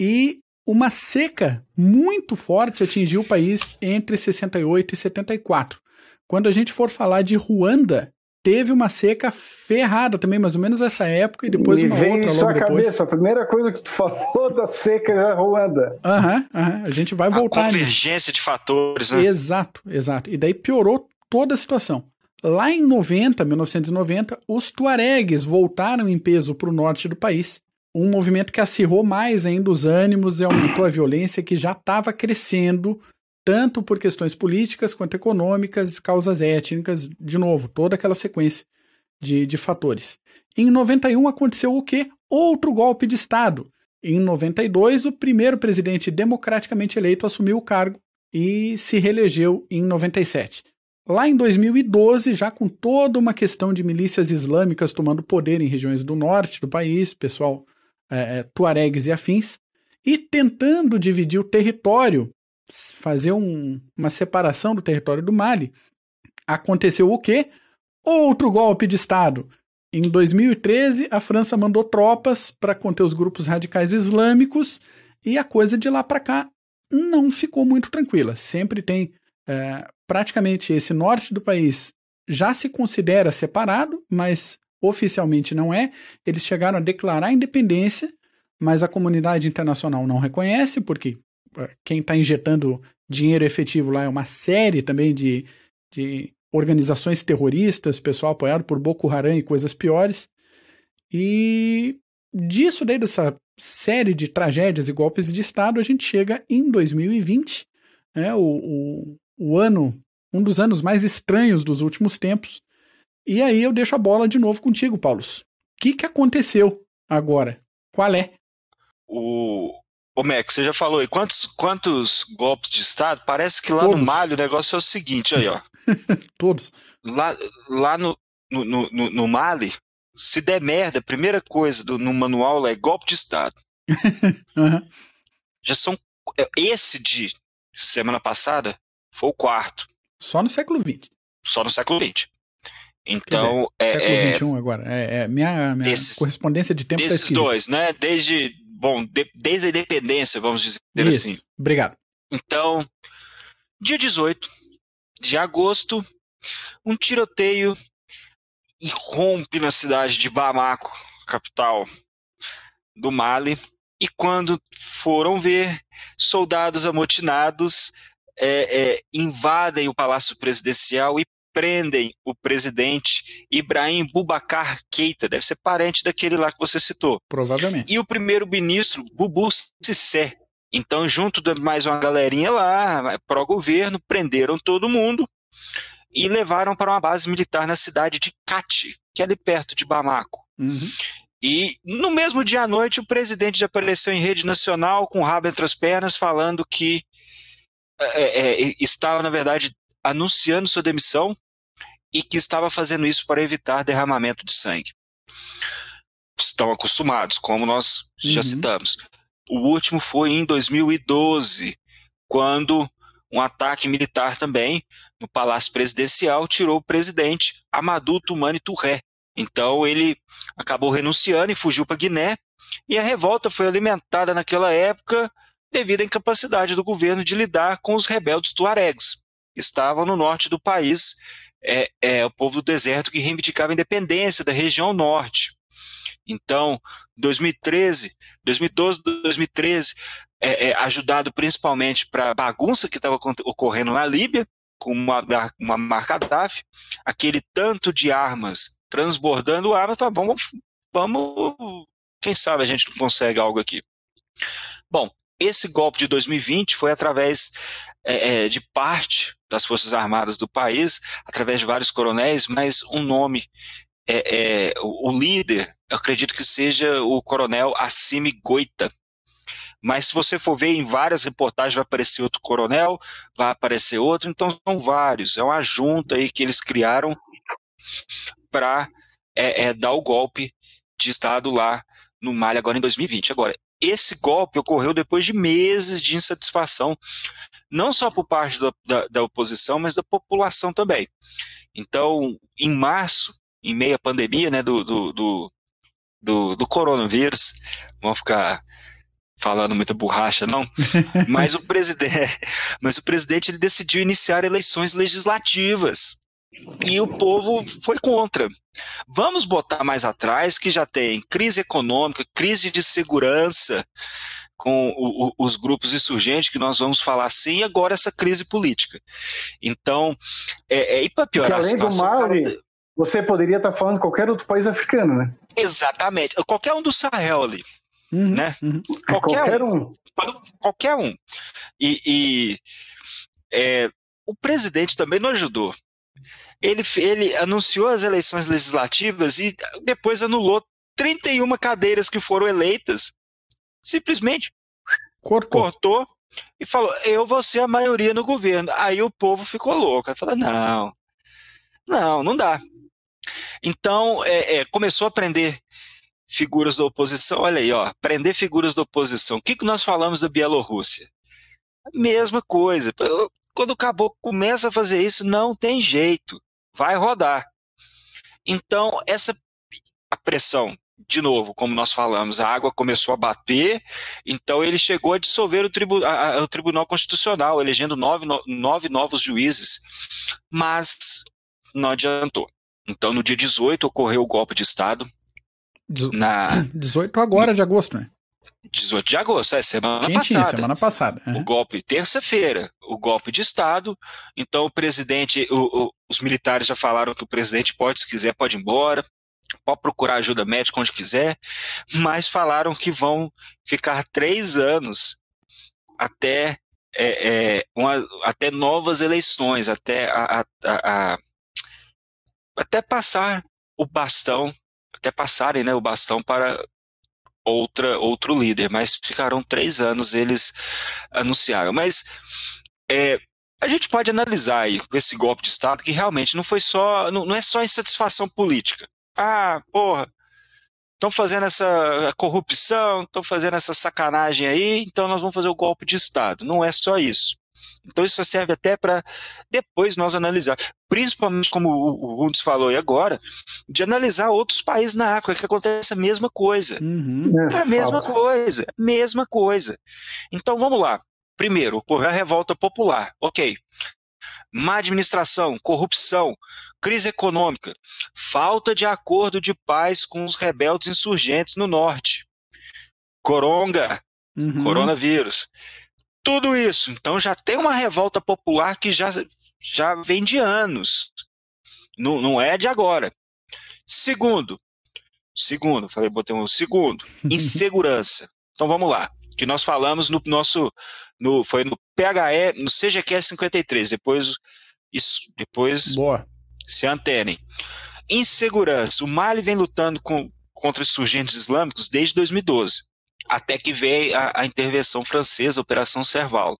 E uma seca muito forte atingiu o país entre 68 e 74. Quando a gente for falar de Ruanda, teve uma seca ferrada também, mais ou menos essa época, e depois Me uma veio outra logo depois. cabeça, a primeira coisa que tu falou da seca é Ruanda. Aham, aham, a gente vai voltar. A convergência nisso. de fatores, né? Exato, exato. E daí piorou toda a situação. Lá em 90, 1990, os tuaregues voltaram em peso para o norte do país, um movimento que acirrou mais ainda os ânimos e aumentou a violência que já estava crescendo tanto por questões políticas quanto econômicas, causas étnicas, de novo, toda aquela sequência de, de fatores. Em 91 aconteceu o quê? Outro golpe de Estado. Em 92, o primeiro presidente democraticamente eleito assumiu o cargo e se reelegeu em 97. Lá em 2012, já com toda uma questão de milícias islâmicas tomando poder em regiões do norte do país, pessoal é, é tuaregues e afins, e tentando dividir o território fazer um, uma separação do território do Mali, aconteceu o quê? Outro golpe de Estado. Em 2013, a França mandou tropas para conter os grupos radicais islâmicos e a coisa de lá para cá não ficou muito tranquila. Sempre tem é, praticamente esse norte do país já se considera separado, mas oficialmente não é. Eles chegaram a declarar independência, mas a comunidade internacional não reconhece, porque quem está injetando dinheiro efetivo lá é uma série também de, de organizações terroristas, pessoal apoiado por Boko Haram e coisas piores. E disso daí, dessa série de tragédias e golpes de Estado, a gente chega em 2020, né, o, o, o ano, um dos anos mais estranhos dos últimos tempos. E aí eu deixo a bola de novo contigo, Paulo. O que, que aconteceu agora? Qual é? O, Ô, Max, você já falou aí, quantos, quantos golpes de Estado? Parece que lá Todos. no Mali o negócio é o seguinte, aí, ó. <laughs> Todos. Lá, lá no, no, no, no, Mali, se der merda, a primeira coisa do, no manual é golpe de Estado. <laughs> uhum. Já são. É, esse de semana passada foi o quarto. Só no século XX. Só no século XX. Então. Dizer, é, século XXI é, agora. É, é minha, minha desses, correspondência de tempo tá Desses tá dois, né? Desde bom, de, desde a independência, vamos dizer Isso. assim. Obrigado. Então, dia 18 de agosto, um tiroteio irrompe na cidade de Bamako, capital do Mali, e quando foram ver, soldados amotinados é, é, invadem o palácio presidencial e prendem o presidente Ibrahim Boubacar Keita, deve ser parente daquele lá que você citou. Provavelmente. E o primeiro-ministro Bubu Sissé. Então, junto de mais uma galerinha lá, pró-governo, prenderam todo mundo e levaram para uma base militar na cidade de Kati, que é ali perto de Bamako. Uhum. E no mesmo dia à noite, o presidente já apareceu em rede nacional com o rabo entre as pernas, falando que é, é, estava, na verdade, anunciando sua demissão e que estava fazendo isso para evitar derramamento de sangue. Estão acostumados, como nós já uhum. citamos. O último foi em 2012, quando um ataque militar também no Palácio Presidencial tirou o presidente Amadou Toumani Touré. Então ele acabou renunciando e fugiu para Guiné, e a revolta foi alimentada naquela época devido à incapacidade do governo de lidar com os rebeldes tuaregs, que estavam no norte do país, é, é, o povo do deserto que reivindicava a independência da região norte. Então, 2013, 2012, 2013, é, é, ajudado principalmente para a bagunça que estava ocorrendo na Líbia, com uma, uma marca DAF, aquele tanto de armas transbordando armas, tá, vamos, vamos, quem sabe a gente não consegue algo aqui. Bom, esse golpe de 2020 foi através é, é, de parte das Forças Armadas do país, através de vários coronéis, mas um nome, é, é, o, o líder, acredito que seja o coronel Assimi Goita. Mas se você for ver em várias reportagens, vai aparecer outro coronel, vai aparecer outro, então são vários. É uma junta aí que eles criaram para é, é, dar o golpe de Estado lá no Mali agora em 2020. Agora, esse golpe ocorreu depois de meses de insatisfação, não só por parte da, da, da oposição, mas da população também. Então, em março, em meio à pandemia né, do, do, do, do, do coronavírus, vamos ficar falando muita borracha, não. <laughs> mas o presidente, <laughs> mas o presidente ele decidiu iniciar eleições legislativas e o povo foi contra. Vamos botar mais atrás que já tem crise econômica, crise de segurança com o, o, os grupos insurgentes, que nós vamos falar assim, e agora essa crise política. Então, é, é e para piorar além a situação... do Mali, você poderia estar falando de qualquer outro país africano, né? Exatamente. Qualquer um do Sahel ali. Uhum, né? Uhum. Qualquer, qualquer, um. um. Qualquer um. E, e é, o presidente também não ajudou ele, ele anunciou as eleições legislativas e depois anulou 31 cadeiras que foram eleitas. Simplesmente cortou. cortou e falou: Eu vou ser a maioria no governo. Aí o povo ficou louco. Aí falou: Não, não, não dá. Então é, é, começou a prender figuras da oposição. Olha aí, ó, prender figuras da oposição. O que, que nós falamos da Bielorrússia? Mesma coisa. Quando o caboclo começa a fazer isso, não tem jeito vai rodar. Então, essa a pressão, de novo, como nós falamos, a água começou a bater, então ele chegou a dissolver o, tribu a, a, o Tribunal Constitucional, elegendo nove, no, nove novos juízes, mas não adiantou. Então, no dia 18, ocorreu o golpe de Estado. na... <coughs> 18 agora de agosto, né? 18 de agosto, é semana Quentinho, passada. semana passada. Uhum. O golpe, terça-feira, o golpe de Estado. Então, o presidente, o, o, os militares já falaram que o presidente pode, se quiser, pode ir embora, pode procurar ajuda médica onde quiser, mas falaram que vão ficar três anos até, é, é, uma, até novas eleições, até, a, a, a, até passar o bastão, até passarem né, o bastão para outra outro líder, mas ficaram três anos eles anunciaram. Mas é, a gente pode analisar aí com esse golpe de Estado que realmente não foi só, não, não é só insatisfação política. Ah, porra, estão fazendo essa corrupção, estão fazendo essa sacanagem aí, então nós vamos fazer o golpe de Estado. Não é só isso. Então isso serve até para depois nós analisar, principalmente como o Rundes falou aí agora, de analisar outros países na África que acontece a mesma coisa. Uhum. É a mesma Falta. coisa, mesma coisa. Então vamos lá. Primeiro, ocorreu a revolta popular. Ok. Má administração, corrupção, crise econômica, falta de acordo de paz com os rebeldes insurgentes no norte. Coronga, uhum. coronavírus tudo isso. Então já tem uma revolta popular que já, já vem de anos. Não, não é de agora. Segundo, segundo, falei, botei um segundo, <laughs> insegurança. Então vamos lá. Que nós falamos no nosso, no, foi no PHE, no CGQ 53. Depois, isso, depois Boa. se antenem. Insegurança. O Mali vem lutando com, contra insurgentes islâmicos desde 2012, até que veio a, a intervenção francesa, a Operação Serval.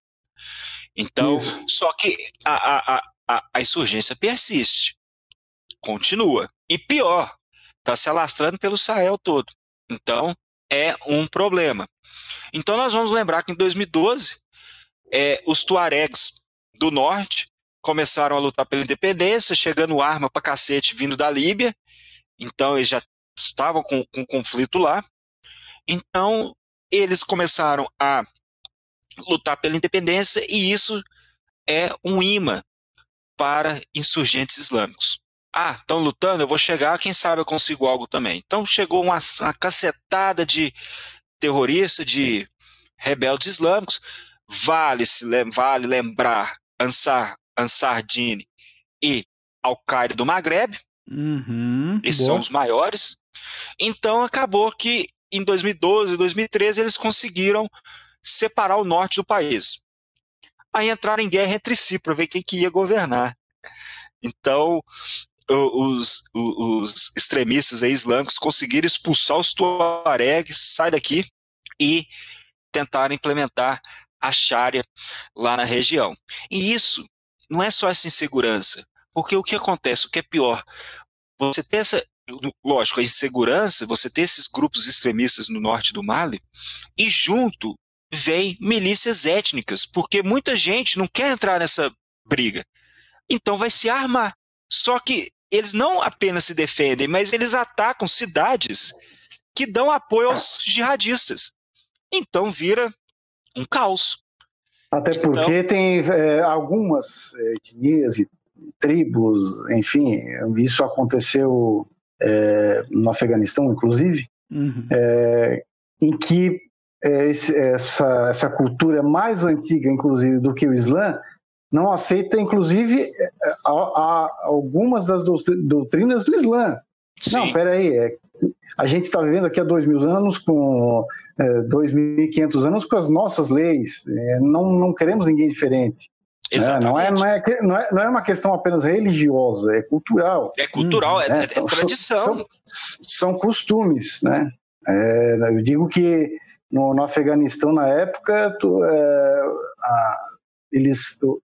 Então, Isso. só que a, a, a, a insurgência persiste, continua. E pior, está se alastrando pelo Sahel todo. Então, é um problema. Então, nós vamos lembrar que em 2012, é, os tuaregs do norte começaram a lutar pela independência, chegando arma para cacete vindo da Líbia. Então, eles já estavam com, com conflito lá. Então, eles começaram a lutar pela independência e isso é um imã para insurgentes islâmicos. Ah, estão lutando, eu vou chegar, quem sabe eu consigo algo também. Então chegou uma, uma cacetada de terroristas, de rebeldes islâmicos. Vale, se, vale lembrar Ansar, Ansar Dine e Al-Qaeda do Maghreb. Uhum, Esses boa. são os maiores. Então acabou que em 2012, 2013 eles conseguiram separar o norte do país. Aí entraram em guerra entre si para ver quem que ia governar. Então, os, os extremistas islâmicos conseguiram expulsar os tuaregs, sai daqui, e tentaram implementar a Sharia lá na região. E isso não é só essa insegurança, porque o que acontece, o que é pior, você tem essa, lógico, a insegurança, você tem esses grupos extremistas no norte do Mali, e junto vem milícias étnicas, porque muita gente não quer entrar nessa briga. Então vai se armar. Só que eles não apenas se defendem, mas eles atacam cidades que dão apoio aos jihadistas. Então vira um caos. Até então, porque tem é, algumas é, etnias e tribos, enfim, isso aconteceu é, no Afeganistão, inclusive, uhum. É, em que é, esse, essa, essa cultura mais antiga, inclusive, do que o Islã, não aceita, inclusive, é, a, a, algumas das doutrinas do Islã. Sim. Não, peraí, é, a gente está vivendo aqui há dois mil anos, com é, dois mil e quinhentos anos, com as nossas leis. É, não, não queremos ninguém diferente. Exatamente. É, não, é, não, é, não, é, não é uma questão apenas religiosa, é cultural. É cultural, hum, é, é, é tradição. São, são, costumes, né? É, eu digo que no, no Afeganistão, na época, tu, é, a, eles, o,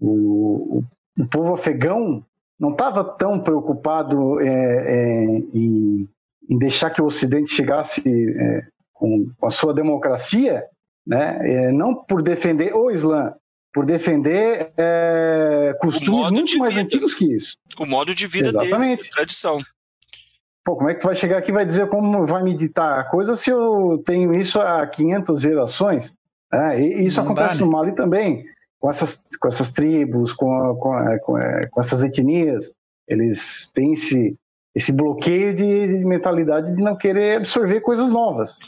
o, o, povo afegão não estava tão preocupado é, em, em, deixar que o Ocidente chegasse com, com, a sua democracia, né? não por defender o Islã, por defender é, costumes muito mais vida. antigos que isso. O modo de vida Exatamente. deles, a tradição. Pô, como é que tu vai chegar aqui e vai dizer como vai meditar a coisa se eu tenho isso há 500 gerações? É, e isso Não acontece dá, né? no Mali também, com essas, com essas tribos, com, com, com, é, com essas etnias. Eles têm esse, esse bloqueio de, de mentalidade de não querer absorver coisas novas.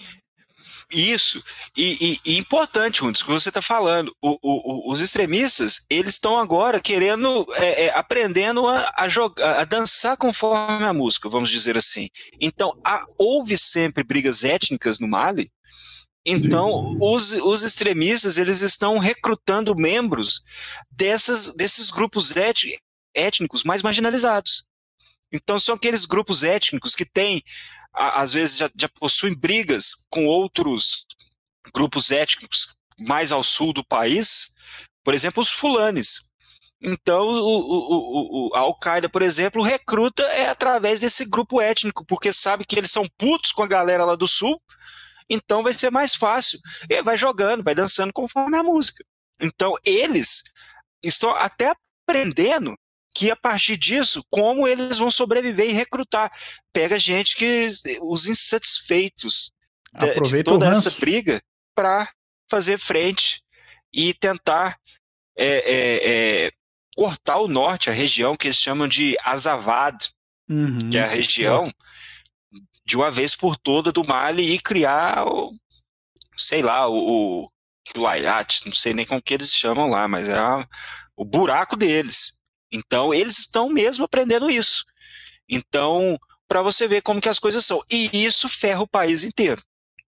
Isso, e, e, e importante, Rundes, que você está falando, o, o, os extremistas, eles estão agora querendo, é, é, aprendendo a, a, a dançar conforme a música, vamos dizer assim. Então, há, houve sempre brigas étnicas no Mali, então, os, os, extremistas eles estão recrutando membros dessas, desses grupos étnicos mais marginalizados. Então, são aqueles grupos étnicos que têm às vezes já, já possuem brigas com outros grupos étnicos mais ao sul do país, por exemplo, os fulanes. Então, o, o, o, a Al-Qaeda, por exemplo, recruta é através desse grupo étnico, porque sabe que eles são putos com a galera lá do sul, então vai ser mais fácil. E vai jogando, vai dançando conforme a música. Então, eles estão até aprendendo que a partir disso, como eles vão sobreviver e recrutar. Pega gente que os insatisfeitos de, de toda essa briga para fazer frente e tentar é, é, é, cortar o norte, a região que eles chamam de Azavad, uhum. que é a região de uma vez por toda do Mali e criar, o, sei lá, o, o não sei nem como que eles chamam lá, mas é a, o buraco deles. Então, eles estão mesmo aprendendo isso. Então, para você ver como que as coisas são. E isso ferra o país inteiro.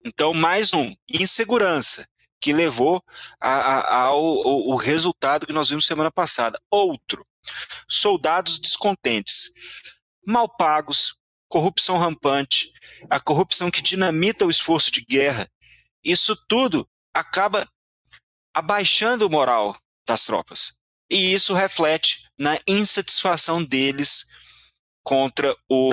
Então, mais um, insegurança, que levou a, a, ao, ao, ao resultado que nós vimos semana passada. Outro, soldados descontentes, mal pagos, corrupção rampante, a corrupção que dinamita o esforço de guerra, isso tudo acaba abaixando o moral das tropas. E isso reflete na insatisfação deles contra o,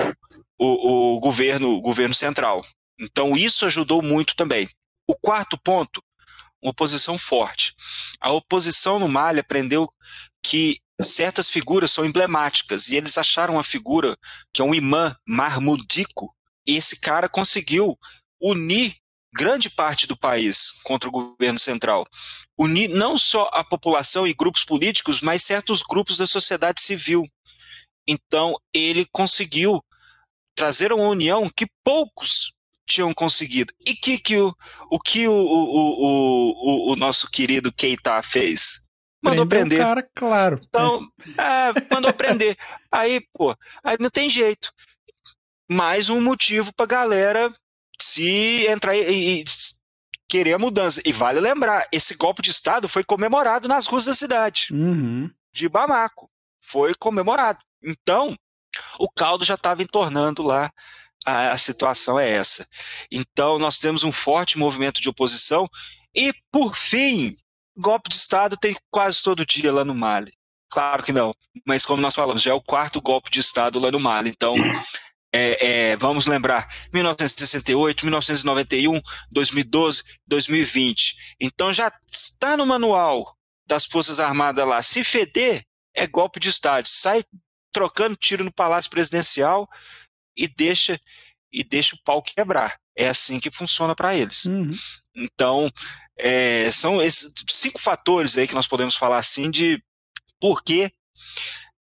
o, o governo, governo central. Então, isso ajudou muito também. O quarto ponto, uma oposição forte. A oposição no Mali aprendeu que certas figuras são emblemáticas e eles acharam uma figura que é um imã marmudico e esse cara conseguiu unir grande parte do país contra o governo central. Unir não só a população e grupos políticos, mas certos grupos da sociedade civil. Então, ele conseguiu trazer uma união que poucos tinham conseguido. E que, que o, o que o, o, o, o, nosso querido Keita fez? Mandou prender. Cara, claro. Então, é. É, mandou prender. <laughs> Aí, pô, aí não tem jeito. Mais um motivo pra galera se entrar e, e querer a mudança. E vale lembrar, esse golpe de Estado foi comemorado nas ruas da cidade uhum. de Bamako. Foi comemorado. Então, o caldo já estava entornando lá a, a situação é essa. Então, nós temos um forte movimento de oposição e, por fim, golpe de Estado tem quase todo dia lá no Mali. Claro que não, mas como nós falamos, já é o quarto golpe de Estado lá no Mali. Então, é, é, vamos lembrar, 1968, 1991, 2012, 2020. Então já está no manual das Forças Armadas lá. Se feder, é golpe de Estado. Sai trocando tiro no Palácio Presidencial e deixa e deixa o pau quebrar. É assim que funciona para eles. Uhum. Então, é, são esses cinco fatores aí que nós podemos falar assim de por que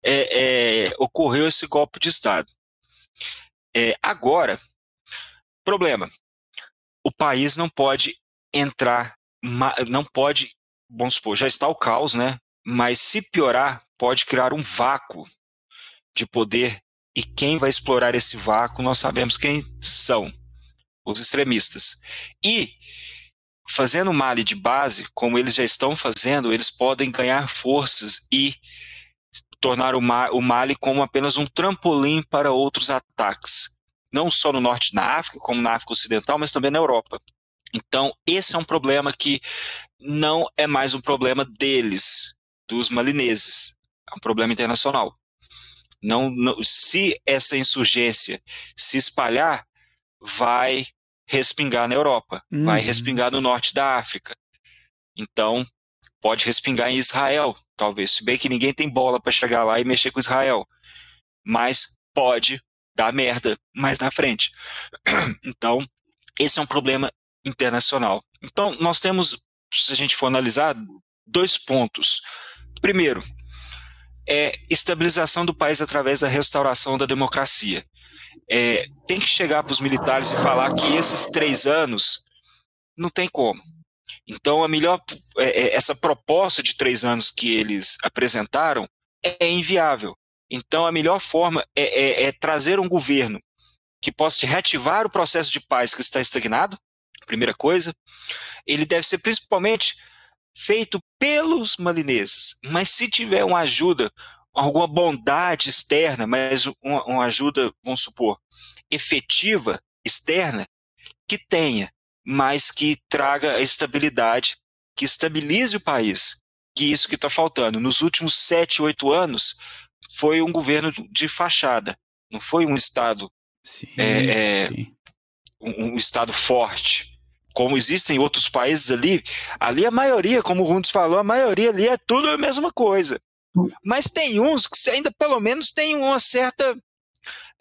é, é, ocorreu esse golpe de Estado. É, agora, problema: o país não pode entrar, não pode, vamos supor, já está o caos, né? Mas se piorar, pode criar um vácuo de poder e quem vai explorar esse vácuo, nós sabemos quem são os extremistas. E, fazendo Mali de base, como eles já estão fazendo, eles podem ganhar forças e tornar o Mali como apenas um trampolim para outros ataques. Não só no norte da África, como na África Ocidental, mas também na Europa. Então, esse é um problema que não é mais um problema deles, dos malineses. É um problema internacional. Não, não, se essa insurgência se espalhar, vai respingar na Europa, uhum. vai respingar no norte da África. Então, pode respingar em Israel, talvez. Se bem que ninguém tem bola para chegar lá e mexer com Israel. Mas pode dar merda mais na frente. <clears throat> Então, esse é um problema internacional. Então, nós temos, se a gente for analisar, dois pontos. Primeiro, é estabilização do país através da restauração da democracia. É, tem que chegar para os militares e falar que esses três anos não tem como. Então, a melhor é, é, essa proposta de três anos que eles apresentaram é inviável. Então, a melhor forma é, é, é trazer um governo que possa reativar o processo de paz que está estagnado, primeira coisa. Ele deve ser principalmente feito pelos malineses. Mas se tiver uma ajuda, alguma bondade externa, mas uma, uma ajuda, vamos supor, efetiva externa, que tenha, mas que traga a estabilidade, que estabilize o país. Que isso que está faltando. Nos últimos sete, oito anos, foi um governo de fachada, não foi um Estado sim, é, é, sim. Um, um, Estado forte como existem outros países ali, ali a maioria, como o Rundes falou, a maioria ali é tudo a mesma coisa. Mas tem uns que ainda pelo menos tem uma certa.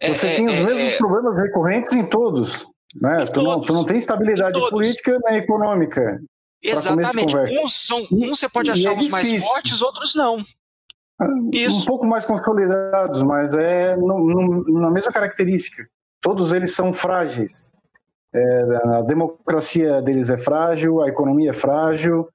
É, Você é, tem os é, mesmos é, problemas recorrentes em todos. Né? Tu, todos, não, tu não tem estabilidade política nem econômica. Exatamente. Uns, são, uns você pode achar é uns mais fortes, outros não. Ah, Isso. Um pouco mais consolidados, mas é no, no, na mesma característica. Todos eles são frágeis. É, a democracia deles é frágil, a economia é frágil,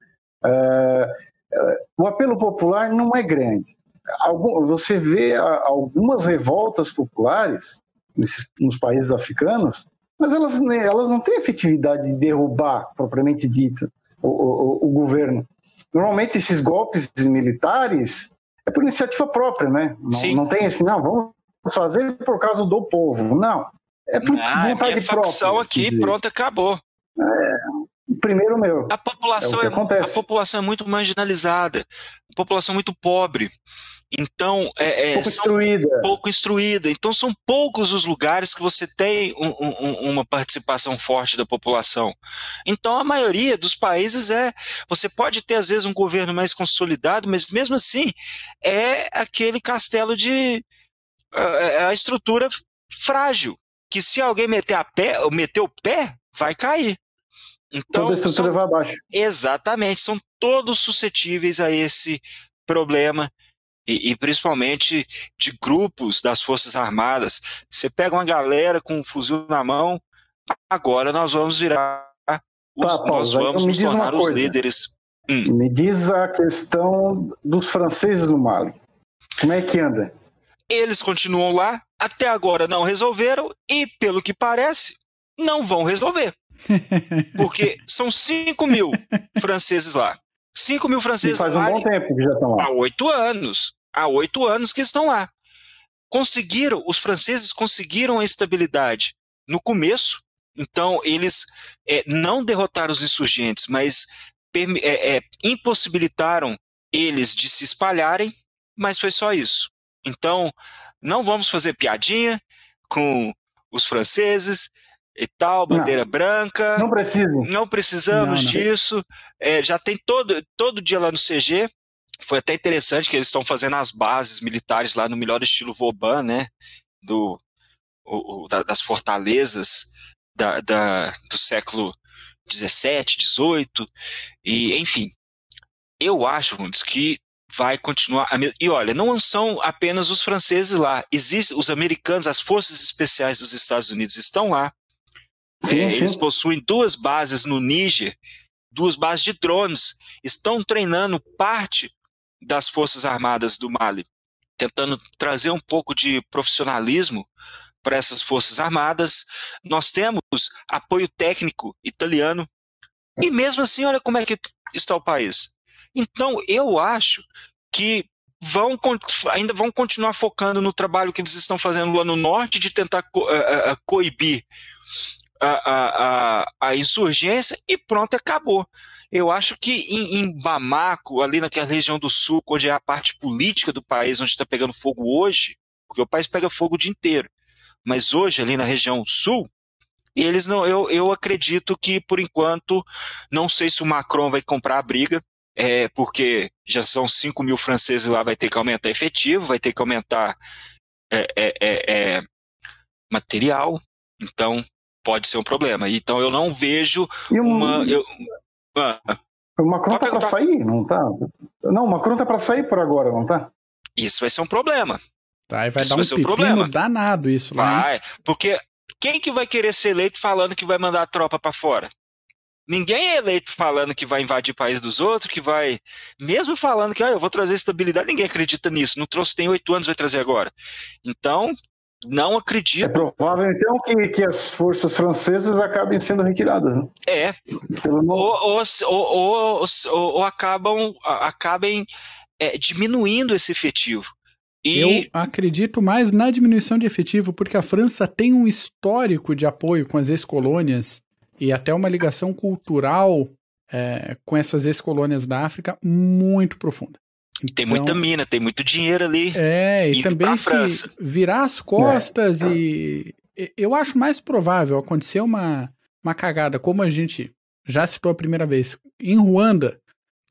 é, é, o apelo popular não é grande. Algum, você vê algumas revoltas populares nesses, nos países africanos, mas elas, elas não têm efetividade de derrubar, propriamente dito, o, o, o governo. Normalmente esses golpes militares é por iniciativa própria, né? Não, não tem assim, não, vamos fazer por causa do povo. Não. É por ah, vontade própria. aqui, dizer. pronto, acabou. É, primeiro meu. A população é, é a população é muito marginalizada, a população é muito pobre. Então, é, é, pouco instruída. pouco instruída. Então, são poucos os lugares que você tem um, um, uma participação forte da população. Então, a maioria dos países é. Você pode ter, às vezes, um governo mais consolidado, mas mesmo assim, é aquele castelo de. É a estrutura frágil. Que se alguém meter, a pé, meter o pé, vai cair. Então, Toda a estrutura são, vai abaixo. Exatamente, são todos suscetíveis a esse problema e, e, principalmente de grupos das Forças Armadas. Você pega uma galera com um fuzil na mão, agora nós vamos virar, os, tá, nós vamos nos tornar os líderes. Hum. Me diz a questão dos franceses no Mali. Como é que anda? Eles continuam lá, até agora não resolveram e, pelo que parece, não vão resolver. Porque são 5 mil franceses lá. 5 mil franceses e faz um bom tempo que já estão lá. Há oito anos há oito anos que estão lá. Conseguiram, os franceses conseguiram a estabilidade no começo, então eles é, não derrotaram os insurgentes, mas é, é, impossibilitaram eles de se espalharem, mas foi só isso. Então, não vamos fazer piadinha com os franceses e tal, bandeira não, branca. Não precisa. Não precisamos não, não. disso. É, já tem todo, todo dia lá no CG foi até interessante que eles estão fazendo as bases militares lá no melhor estilo Vauban, né? Do, o, o, da, das fortalezas da, da, do século 17, 18, e enfim. Eu acho, Rundes, que vai continuar. E olha, não são apenas os franceses lá, existem os americanos, as forças especiais dos Estados Unidos estão lá. Sim, é, sim. Eles possuem duas bases no Níger, duas bases de drones, estão treinando parte das Forças Armadas do Mali, tentando trazer um pouco de profissionalismo para essas Forças Armadas. Nós temos apoio técnico italiano e mesmo assim, olha como é que está o país. Então, eu acho que vão ainda vão continuar focando no trabalho que eles estão fazendo lá no norte de tentar co uh, uh, coibir a, a, a, insurgência e pronto, acabou. Eu acho que em, em, Bamako, ali naquela região do sul, onde é a parte política do país, onde está pegando fogo hoje, porque o país pega fogo o dia inteiro, mas hoje, ali na região sul, eles não, eu, eu acredito que, por enquanto, não sei se o Macron vai comprar a briga, é, porque já são 5 mil franceses lá, vai ter que aumentar efetivo, vai ter que aumentar é, é, é, é material, então pode ser um problema. Então eu não vejo uma. Eu, ah, o Macron tá para sair, não tá? Não, o Macron tá para sair por agora, não tá? Isso vai ser um problema. Tá, e vai isso dar um, vai um problema. danado isso, né? Vai, porque quem que vai querer ser eleito falando que vai mandar a tropa para fora? Ninguém é eleito falando que vai invadir o país dos outros, que vai. Mesmo falando que ah, eu vou trazer estabilidade, ninguém acredita nisso. Não trouxe tem oito anos, vai trazer agora. Então, não acredito. É provável, então, que, que as forças francesas acabem sendo retiradas. Né? É. Ou, ou, ou, ou, acabam, acabem é, diminuindo esse efetivo. E... Eu acredito mais na diminuição de efetivo, porque a França tem um histórico de apoio com as ex-colônias e até uma ligação cultural é, com essas ex-colônias da África muito profunda. Então, tem muita então, mina, tem muito dinheiro ali. É, e também se virar as costas é. e. Eu acho mais provável acontecer uma, uma cagada, como a gente já citou a primeira vez, em Ruanda,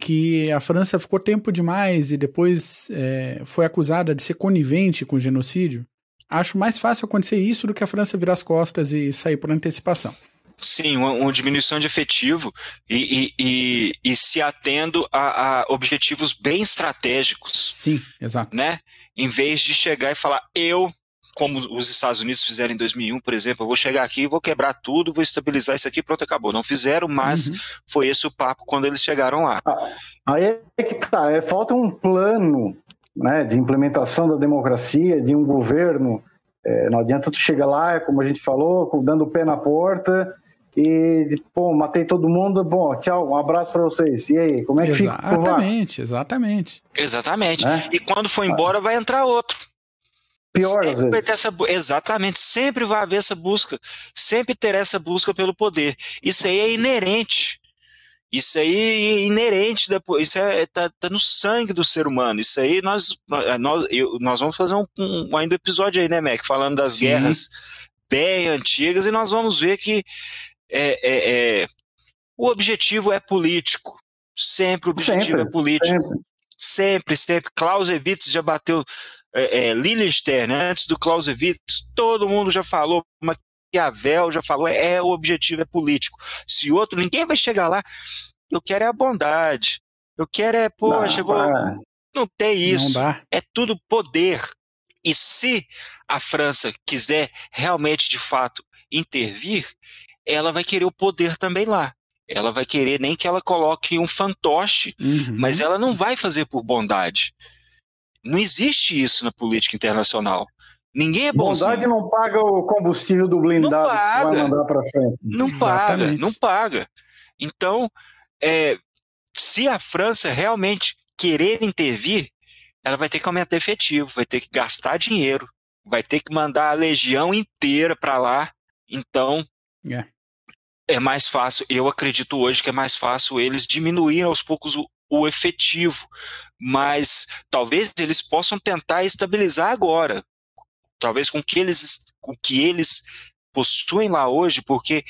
que a França ficou tempo demais e depois é, foi acusada de ser conivente com o genocídio. Acho mais fácil acontecer isso do que a França virar as costas e sair por antecipação. Sim, uma, uma, diminuição de efetivo e, e, e, e se atendo a, a, objetivos bem estratégicos. Sim, exato. Né? Em vez de chegar e falar, eu, como os Estados Unidos fizeram em 2001, por exemplo, eu vou chegar aqui, vou quebrar tudo, vou estabilizar isso aqui, pronto, acabou. Não fizeram, mas uhum. foi esse o papo quando eles chegaram lá. Ah, aí é que tá, é, falta um plano né, de implementação da democracia, de um governo. É, não adianta tu chegar lá, como a gente falou, dando o pé na porta e, pô, matei todo mundo, bom, tchau, um abraço para vocês. E aí, como é que exatamente, fica? Exatamente, exatamente. Exatamente. É? E quando for embora, vai entrar outro. Pior sempre às vezes. Essa, exatamente, sempre vai haver essa busca, sempre ter essa busca pelo poder. Isso aí é inerente. Isso aí é inerente, isso é, tá, tá, no sangue do ser humano. Isso aí nós, nós, eu, nós vamos fazer um, um, ainda episódio aí, né, Mac? Falando das Sim. guerras bem antigas, e nós vamos ver que é, é, é o objetivo é político. Sempre o objetivo sempre, é político. Sempre, sempre. sempre. Clausewitz já bateu. É, é, Lilienstern, né? antes do Clausewitz, todo mundo já falou, Maquiavel já falou, é, é, o objetivo é político. Se outro, ninguém vai chegar lá. Eu quero é a bondade. Eu quero é, poxa, não, vou... não tem isso. Não é tudo poder. E se a França quiser realmente, de fato, intervir, ela vai querer o poder também lá. Ela vai querer nem que ela coloque um fantoche, uhum. mas ela não vai fazer por bondade. Não existe isso na política internacional. Ninguém é bonzinho. Bondade não paga o combustível do blindado que vai mandar para frente. Não paga, Exatamente. não paga. Então, é, se a França realmente querer intervir, ela vai ter que aumentar efetivo, vai ter que gastar dinheiro, vai ter que mandar a legião inteira para lá. Então, yeah. É mais fácil. Eu acredito hoje que é mais fácil eles diminuírem aos poucos o, o efetivo, mas talvez eles possam tentar estabilizar agora, talvez com que eles, com que eles possuem lá hoje, porque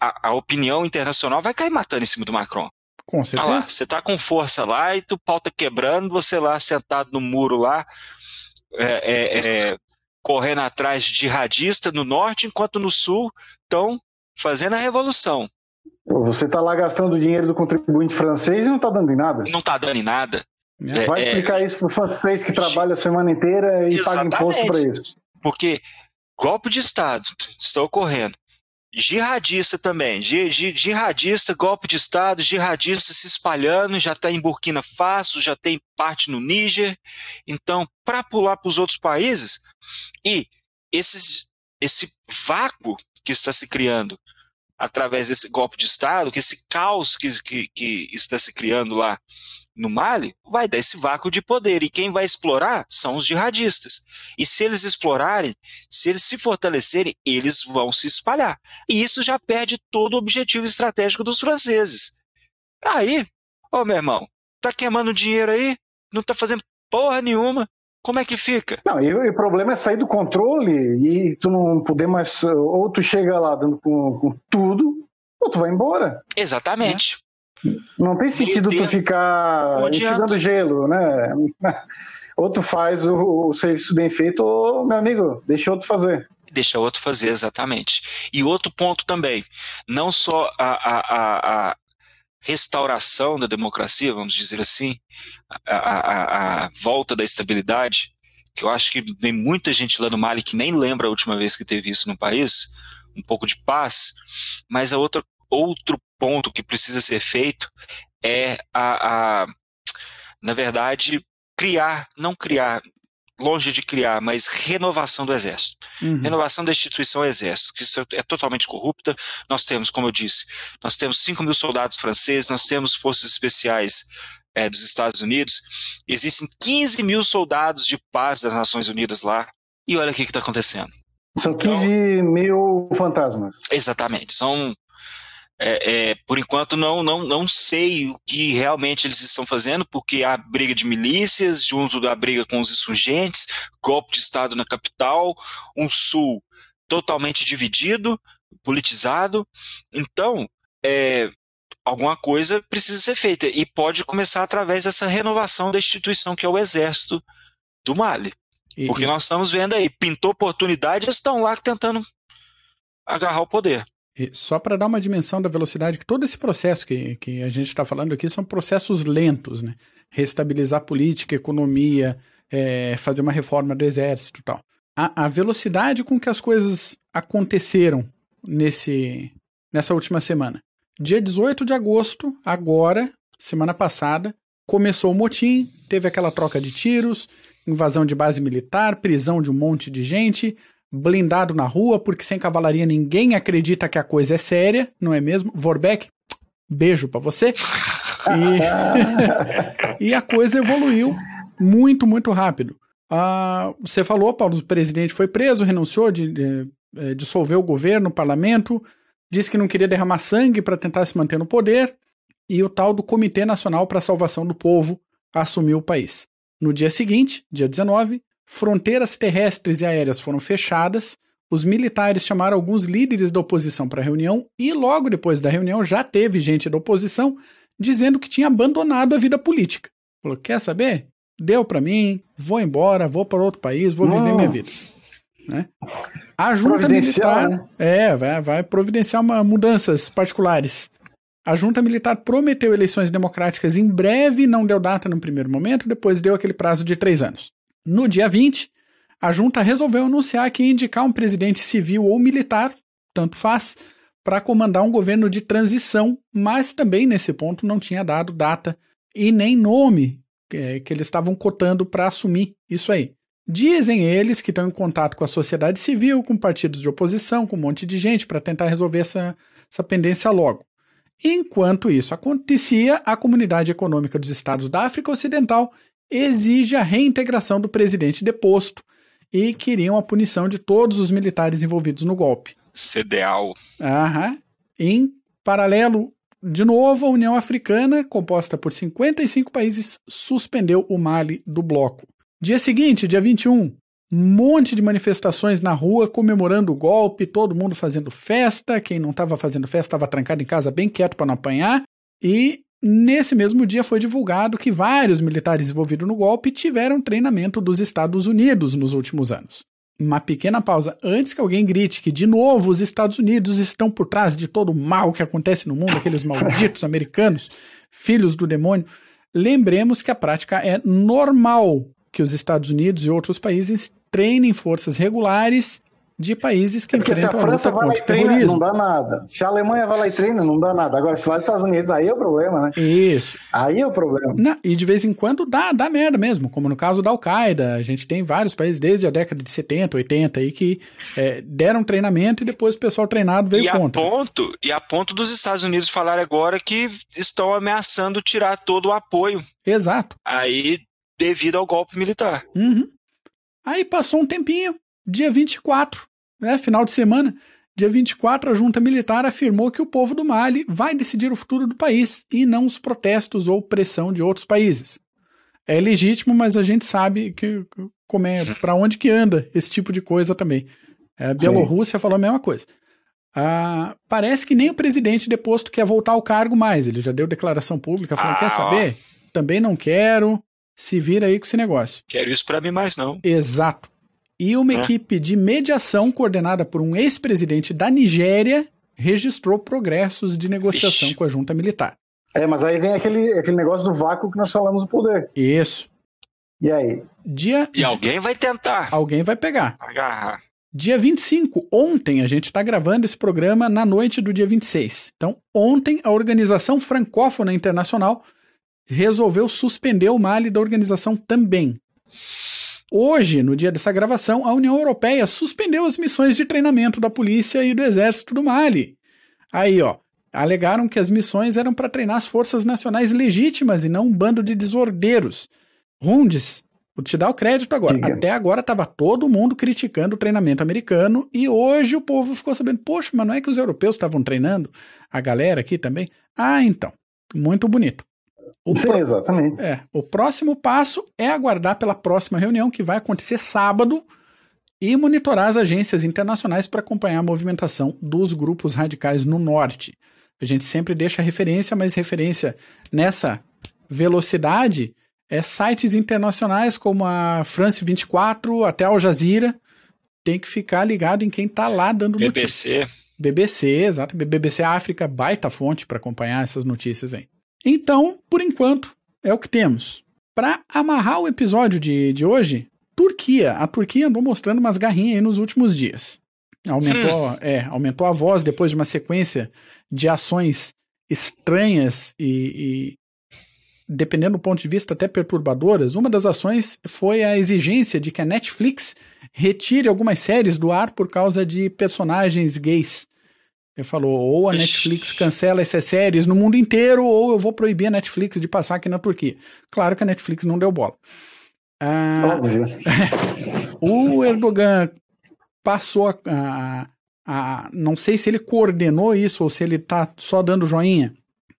a, a opinião internacional vai cair matando em cima do Macron. Com certeza. Ah lá, você tá com força lá e tu pau tá quebrando, você lá sentado no muro lá, é, é, é, correndo atrás de radista no norte, enquanto no sul estão fazendo a revolução. Você tá lá gastando o dinheiro do contribuinte francês e não tá dando em nada. Não tá dando em nada. É, Vai é, explicar isso pro francês que trabalha a semana inteira e exatamente. paga imposto para isso. Porque golpe de Estado está ocorrendo. Jihadista também, jihadista, golpe de Estado, jihadista se espalhando, já está em Burkina Faso, já tem parte no Níger. Então, para pular para os outros países, e esses, esse vácuo que está se criando através desse golpe de Estado, que esse caos que, que, que, está se criando lá no Mali, vai dar esse vácuo de poder. E quem vai explorar são os jihadistas. E se eles explorarem, se eles se fortalecerem, eles vão se espalhar. E isso já perde todo o objetivo estratégico dos franceses. Aí, ô meu irmão, tá queimando dinheiro aí, não tá fazendo porra nenhuma, como é que fica? Não, e, o problema é sair do controle e tu não poder mais. Ou tu chega lá dando com, com tudo, ou tu vai embora. Exatamente. Não tem sentido tu ficar enxugando gelo, né? <laughs> Ou tu faz o, o serviço bem feito, ou, meu amigo, deixa outro fazer deixa outro fazer, exatamente. E outro ponto também, não só a, a, a, restauração da democracia, vamos dizer assim, a, a, a, volta da estabilidade, que eu acho que tem muita gente lá no Mali que nem lembra a última vez que teve isso no país, um pouco de paz, mas a outra, outro ponto que precisa ser feito é a, a na verdade, criar, não criar, longe de criar, mas renovação do Exército. Uhum. Renovação da instituição Exército, que isso é totalmente corrupta. Nós temos, como eu disse, nós temos 5 mil soldados franceses, nós temos forças especiais é, dos Estados Unidos, existem 15 mil soldados de paz das Nações Unidas lá, e olha o que está acontecendo. São 15 então, mil fantasmas. Exatamente, são é, é, por enquanto não, não, não sei o que realmente eles estão fazendo, porque há briga de milícias, junto da briga com os insurgentes, golpe de Estado na capital, um sul totalmente dividido, politizado. Então, é, alguma coisa precisa ser feita e pode começar através dessa renovação da instituição que é o Exército do Mali. E, porque nós estamos vendo aí, pintou oportunidade, eles estão lá tentando agarrar o poder. E só para dar uma dimensão da velocidade, que todo esse processo que, que a gente está falando aqui são processos lentos, né? Restabilizar política, economia, é, fazer uma reforma do exército e tal. A, a, velocidade com que as coisas aconteceram nesse, nessa última semana. Dia 18 de agosto, agora, semana passada, começou o motim, teve aquela troca de tiros, invasão de base militar, prisão de um monte de gente, blindado na rua, porque sem cavalaria ninguém acredita que a coisa é séria, não é mesmo? Vorbeck, beijo para você. E... <laughs> e a coisa evoluiu muito, muito rápido. Ah, você falou, Paulo, o presidente foi preso, renunciou, de, de, de, dissolveu o governo, o parlamento, disse que não queria derramar sangue para tentar se manter no poder, e o tal do Comitê Nacional para a Salvação do Povo assumiu o país. No dia seguinte, dia 19, fronteiras terrestres e aéreas foram fechadas, os militares chamaram alguns líderes da oposição para a reunião e logo depois da reunião já teve gente da oposição dizendo que tinha abandonado a vida política. Falou: quer saber? Deu para mim, vou embora, vou para outro país, vou viver minha vida. Né? A junta militar né? é vai, vai providenciar uma, mudanças particulares. A junta militar prometeu eleições democráticas em breve, não deu data no primeiro momento, depois deu aquele prazo de três anos. No dia 20, a junta resolveu anunciar que ia indicar um presidente civil ou militar, tanto faz, para comandar um governo de transição, mas também nesse ponto não tinha dado data e nem nome que, que eles estavam cotando para assumir isso aí. Dizem eles que estão em contato com a sociedade civil, com partidos de oposição, com um monte de gente para tentar resolver essa, essa pendência logo. Enquanto isso acontecia, a Comunidade Econômica dos Estados da África Ocidental exige a reintegração do presidente deposto e queriam a punição de todos os militares envolvidos no golpe. CDAO. Aham. Em paralelo, de novo, a União Africana, composta por 55 países, suspendeu o Mali do bloco. Dia seguinte, dia 21, um monte de manifestações na rua comemorando o golpe, todo mundo fazendo festa. Quem não estava fazendo festa estava trancado em casa bem quieto para não apanhar. E Nesse mesmo dia foi divulgado que vários militares envolvidos no golpe tiveram treinamento dos Estados Unidos nos últimos anos. Uma pequena pausa antes que alguém grite que, de novo, os Estados Unidos estão por trás de todo o mal que acontece no mundo, aqueles malditos <laughs> americanos, filhos do demônio. Lembremos que a prática é normal que os Estados Unidos e outros países treinem forças regulares de países que é enfrentam se a França vai lá e treina, não dá nada. Se a Alemanha vai lá e treina, não dá nada. Agora, se vai os Estados Unidos, aí é o problema, né? Isso. Aí é o problema. Não, e de vez em quando dá, dá merda mesmo, como no caso da Al-Qaeda. A gente tem vários países desde a década de 70, 80 aí que é, deram treinamento e depois o pessoal treinado veio e contra. A ponto, e a ponto dos Estados Unidos falar agora que estão ameaçando tirar todo o apoio. Exato. Aí, devido ao golpe militar. Uhum. Aí passou um tempinho, dia 24, né, final de semana, dia 24, a junta militar afirmou que o povo do Mali vai decidir o futuro do país e não os protestos ou pressão de outros países. É legítimo, mas a gente sabe que como é, para onde que anda esse tipo de coisa também. É, a Bielorrússia Sim. falou a mesma coisa. Ah, parece que nem o presidente deposto quer voltar ao cargo mais. Ele já deu declaração pública falando: ah, quer saber? Também não quero. Se vira aí com esse negócio. Quero isso para mim mais não. Exato e uma é. equipe de mediação coordenada por um ex-presidente da Nigéria registrou progressos de negociação Ixi. com a junta militar. É, mas aí vem aquele, aquele negócio do vácuo que nós falamos do poder. Isso. E aí? Dia... E alguém vai tentar. Alguém vai pegar. Agarrar. Dia 25, ontem, a gente está gravando esse programa na noite do dia 26. Então, ontem, a Organização Francófona Internacional resolveu suspender o Mali da organização também. Hoje, no dia dessa gravação, a União Europeia suspendeu as missões de treinamento da polícia e do exército do Mali. Aí, ó, alegaram que as missões eram para treinar as forças nacionais legítimas e não um bando de desordeiros. Rundes, vou te dar o crédito agora. Diga. Até agora estava todo mundo criticando o treinamento americano e hoje o povo ficou sabendo, poxa, mas não é que os europeus estavam treinando? A galera aqui também? Ah, então. Muito bonito. O Sim, pro... exatamente. É, o próximo passo é aguardar pela próxima reunião, que vai acontecer sábado, e monitorar as agências internacionais para acompanhar a movimentação dos grupos radicais no norte. A gente sempre deixa referência, mas referência nessa velocidade é sites internacionais como a France 24, até Al Jazeera. Tem que ficar ligado em quem está lá dando BBC. notícia. BBC, exato. BBC África, baita fonte para acompanhar essas notícias aí. Então, por enquanto, é o que temos. Para amarrar o episódio de, de hoje, Turquia. A Turquia andou mostrando umas garrinhas aí nos últimos dias. Aumentou, hum. é, aumentou a voz depois de uma sequência de ações estranhas e, e, dependendo do ponto de vista, até perturbadoras. Uma das ações foi a exigência de que a Netflix retire algumas séries do ar por causa de personagens gays. Ele falou: ou a Netflix cancela essas séries no mundo inteiro, ou eu vou proibir a Netflix de passar aqui na Turquia. Claro que a Netflix não deu bola. Ah, Óbvio. <laughs> o Erdogan passou a, a, a, Não sei se ele coordenou isso ou se ele está só dando joinha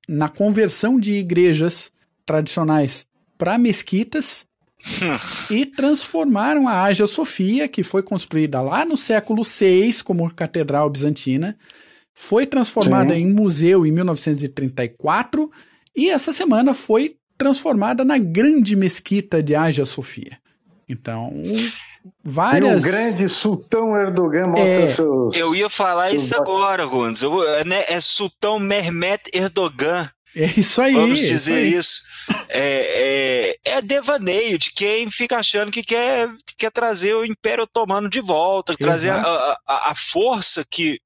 na conversão de igrejas tradicionais para mesquitas <laughs> e transformaram a Ágia Sofia, que foi construída lá no século VI como catedral bizantina, foi transformada Sim. em museu em 1934 e essa semana foi transformada na grande mesquita de Ágia Sofia. Então, várias. E o grande sultão Erdogan mostra é, seus. Eu ia falar seus... isso agora, Rundes. É, né, é sultão Mehmet Erdogan. É isso aí. Vamos dizer isso. isso. É, é, é, devaneio de quem fica achando que quer, que quer trazer o Império Otomano de volta, Exato. trazer a, a, a, força que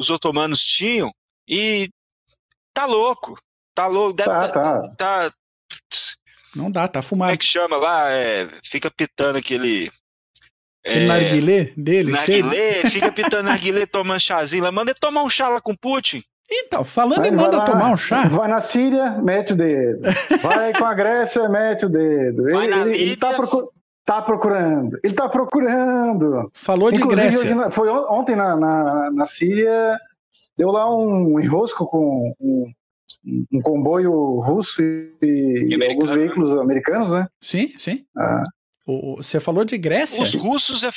os otomanos tinham e tá louco. Tá louco. Deve, tá, tá. tá, Não dá, tá fumado. Como é que chama lá? É, fica pitando aquele. É, narguilé dele? Narguilé, fica pitando narguilé, <laughs> tomando chazinho lá. Manda ele tomar um chá lá com Putin. Então, falando em manda tomar um chá. Vai na Síria, mete o dedo. <laughs> Vai com a Grécia, mete o dedo. Vai ele, na ele, ele tá, procur, tá, procurando. Ele tá procurando. Falou de Inclusive, Grécia. Foi ontem na, na, na Síria, deu lá um enrosco com um, um comboio russo e, e alguns veículos americanos, né? Sim, sim. Ah. O, você falou de Grécia? Os russos é.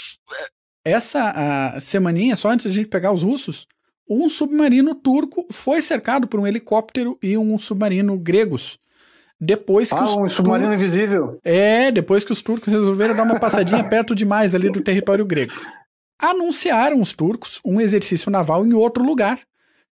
é Essa a semaninha, só antes de a gente pegar os russos, um submarino turco foi cercado por um helicóptero e um submarino gregos. Depois que ah, os um submarino turcos... invisível. É, depois que os turcos resolveram dar uma passadinha <laughs> perto demais ali do território grego. Anunciaram os turcos um exercício naval em outro lugar.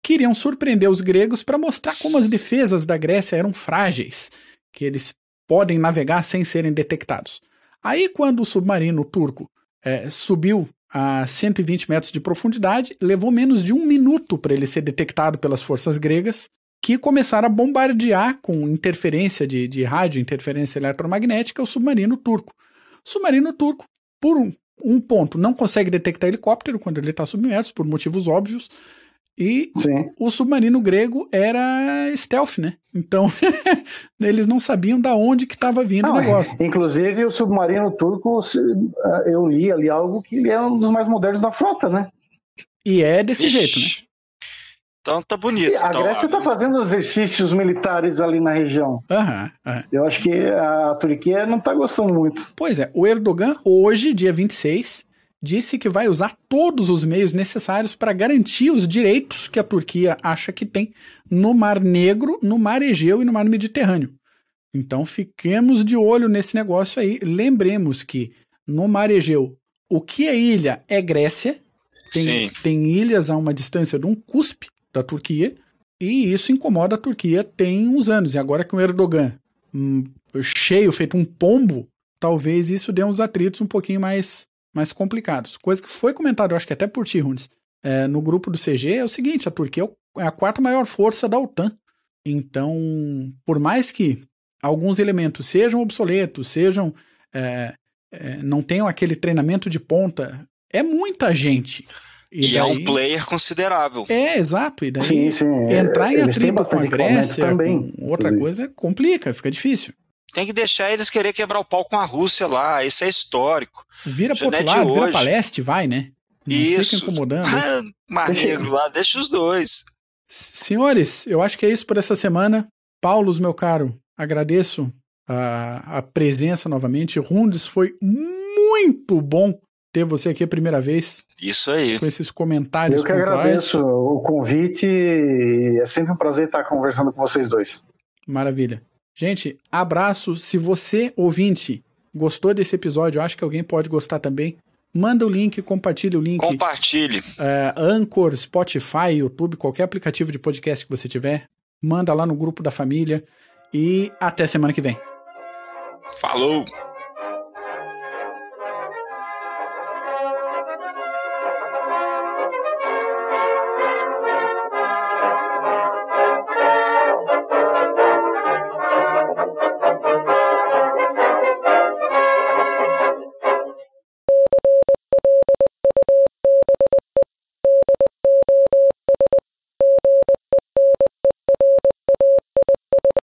Queriam surpreender os gregos para mostrar como as defesas da Grécia eram frágeis, que eles podem navegar sem serem detectados. Aí, quando o submarino turco é, subiu a 120 metros de profundidade, levou menos de um minuto para ele ser detectado pelas forças gregas, que começaram a bombardear com interferência de, de rádio, interferência eletromagnética, o submarino turco. O submarino turco, por um, um ponto, não consegue detectar helicóptero quando ele está submerso, por motivos óbvios, e Sim. o submarino grego era stealth, né? Então, <laughs> eles não sabiam da onde que estava vindo não, o negócio. Inclusive, o submarino turco, eh, eu li ali algo que ele é um dos mais modernos da frota, né? E é desse Ixi. jeito, né? Então tá bonito. E a então, Grécia está fazendo exercícios militares ali na região. Uhum, uhum. Eu acho que a Turquia não está gostando muito. Pois é, o Erdogan, hoje, dia 26, disse que vai usar todos os meios necessários para garantir os direitos que a Turquia acha que tem no Mar Negro, no Mar Egeu e no Mar Mediterrâneo. Então fiquemos de olho nesse negócio aí. Lembremos que no Mar Egeu, o que é ilha é Grécia. Tem, tem ilhas a uma distância de um cuspe da Turquia. E isso incomoda a Turquia tem uns anos. E agora que o Erdogan, um, cheio, feito um pombo, talvez isso dê uns atritos um pouquinho mais mais complicados. Coisa que foi comentado, eu acho que até por ti, Runes, é, no grupo do CG, é o seguinte: a Turquia é, é a quarta maior força da OTAN. Então, por mais que alguns elementos sejam obsoletos, sejam. É, é, não tenham aquele treinamento de ponta, é muita gente. E, e daí... é um player considerável. É, exato. E daí sim, sim. entrar em atrito com a Grécia, também, com outra inclusive. coisa, complica, fica difícil. Tem que deixar eles querer quebrar o pau com a Rússia lá, isso é histórico. Vira pro outro é lado, vira pra leste, vai, né? Não isso. fica incomodando. <laughs> Ah, Mar Negro lá, deixa os dois. Senhores, eu acho que é isso por essa semana. Paulos, meu caro, agradeço a, a presença novamente. Rundes, foi muito bom ter você aqui a primeira vez. Isso aí. Com esses comentários. Eu que pontuais. agradeço o convite. É sempre um prazer estar conversando com vocês dois. Maravilha. Gente, abraço. Se você, ouvinte, gostou desse episódio, acho que alguém pode gostar também. Manda o link, compartilhe o link. Compartilhe. É, Anchor, Spotify, YouTube, qualquer aplicativo de podcast que você tiver. Manda lá no grupo da família. E até semana que vem. Falou!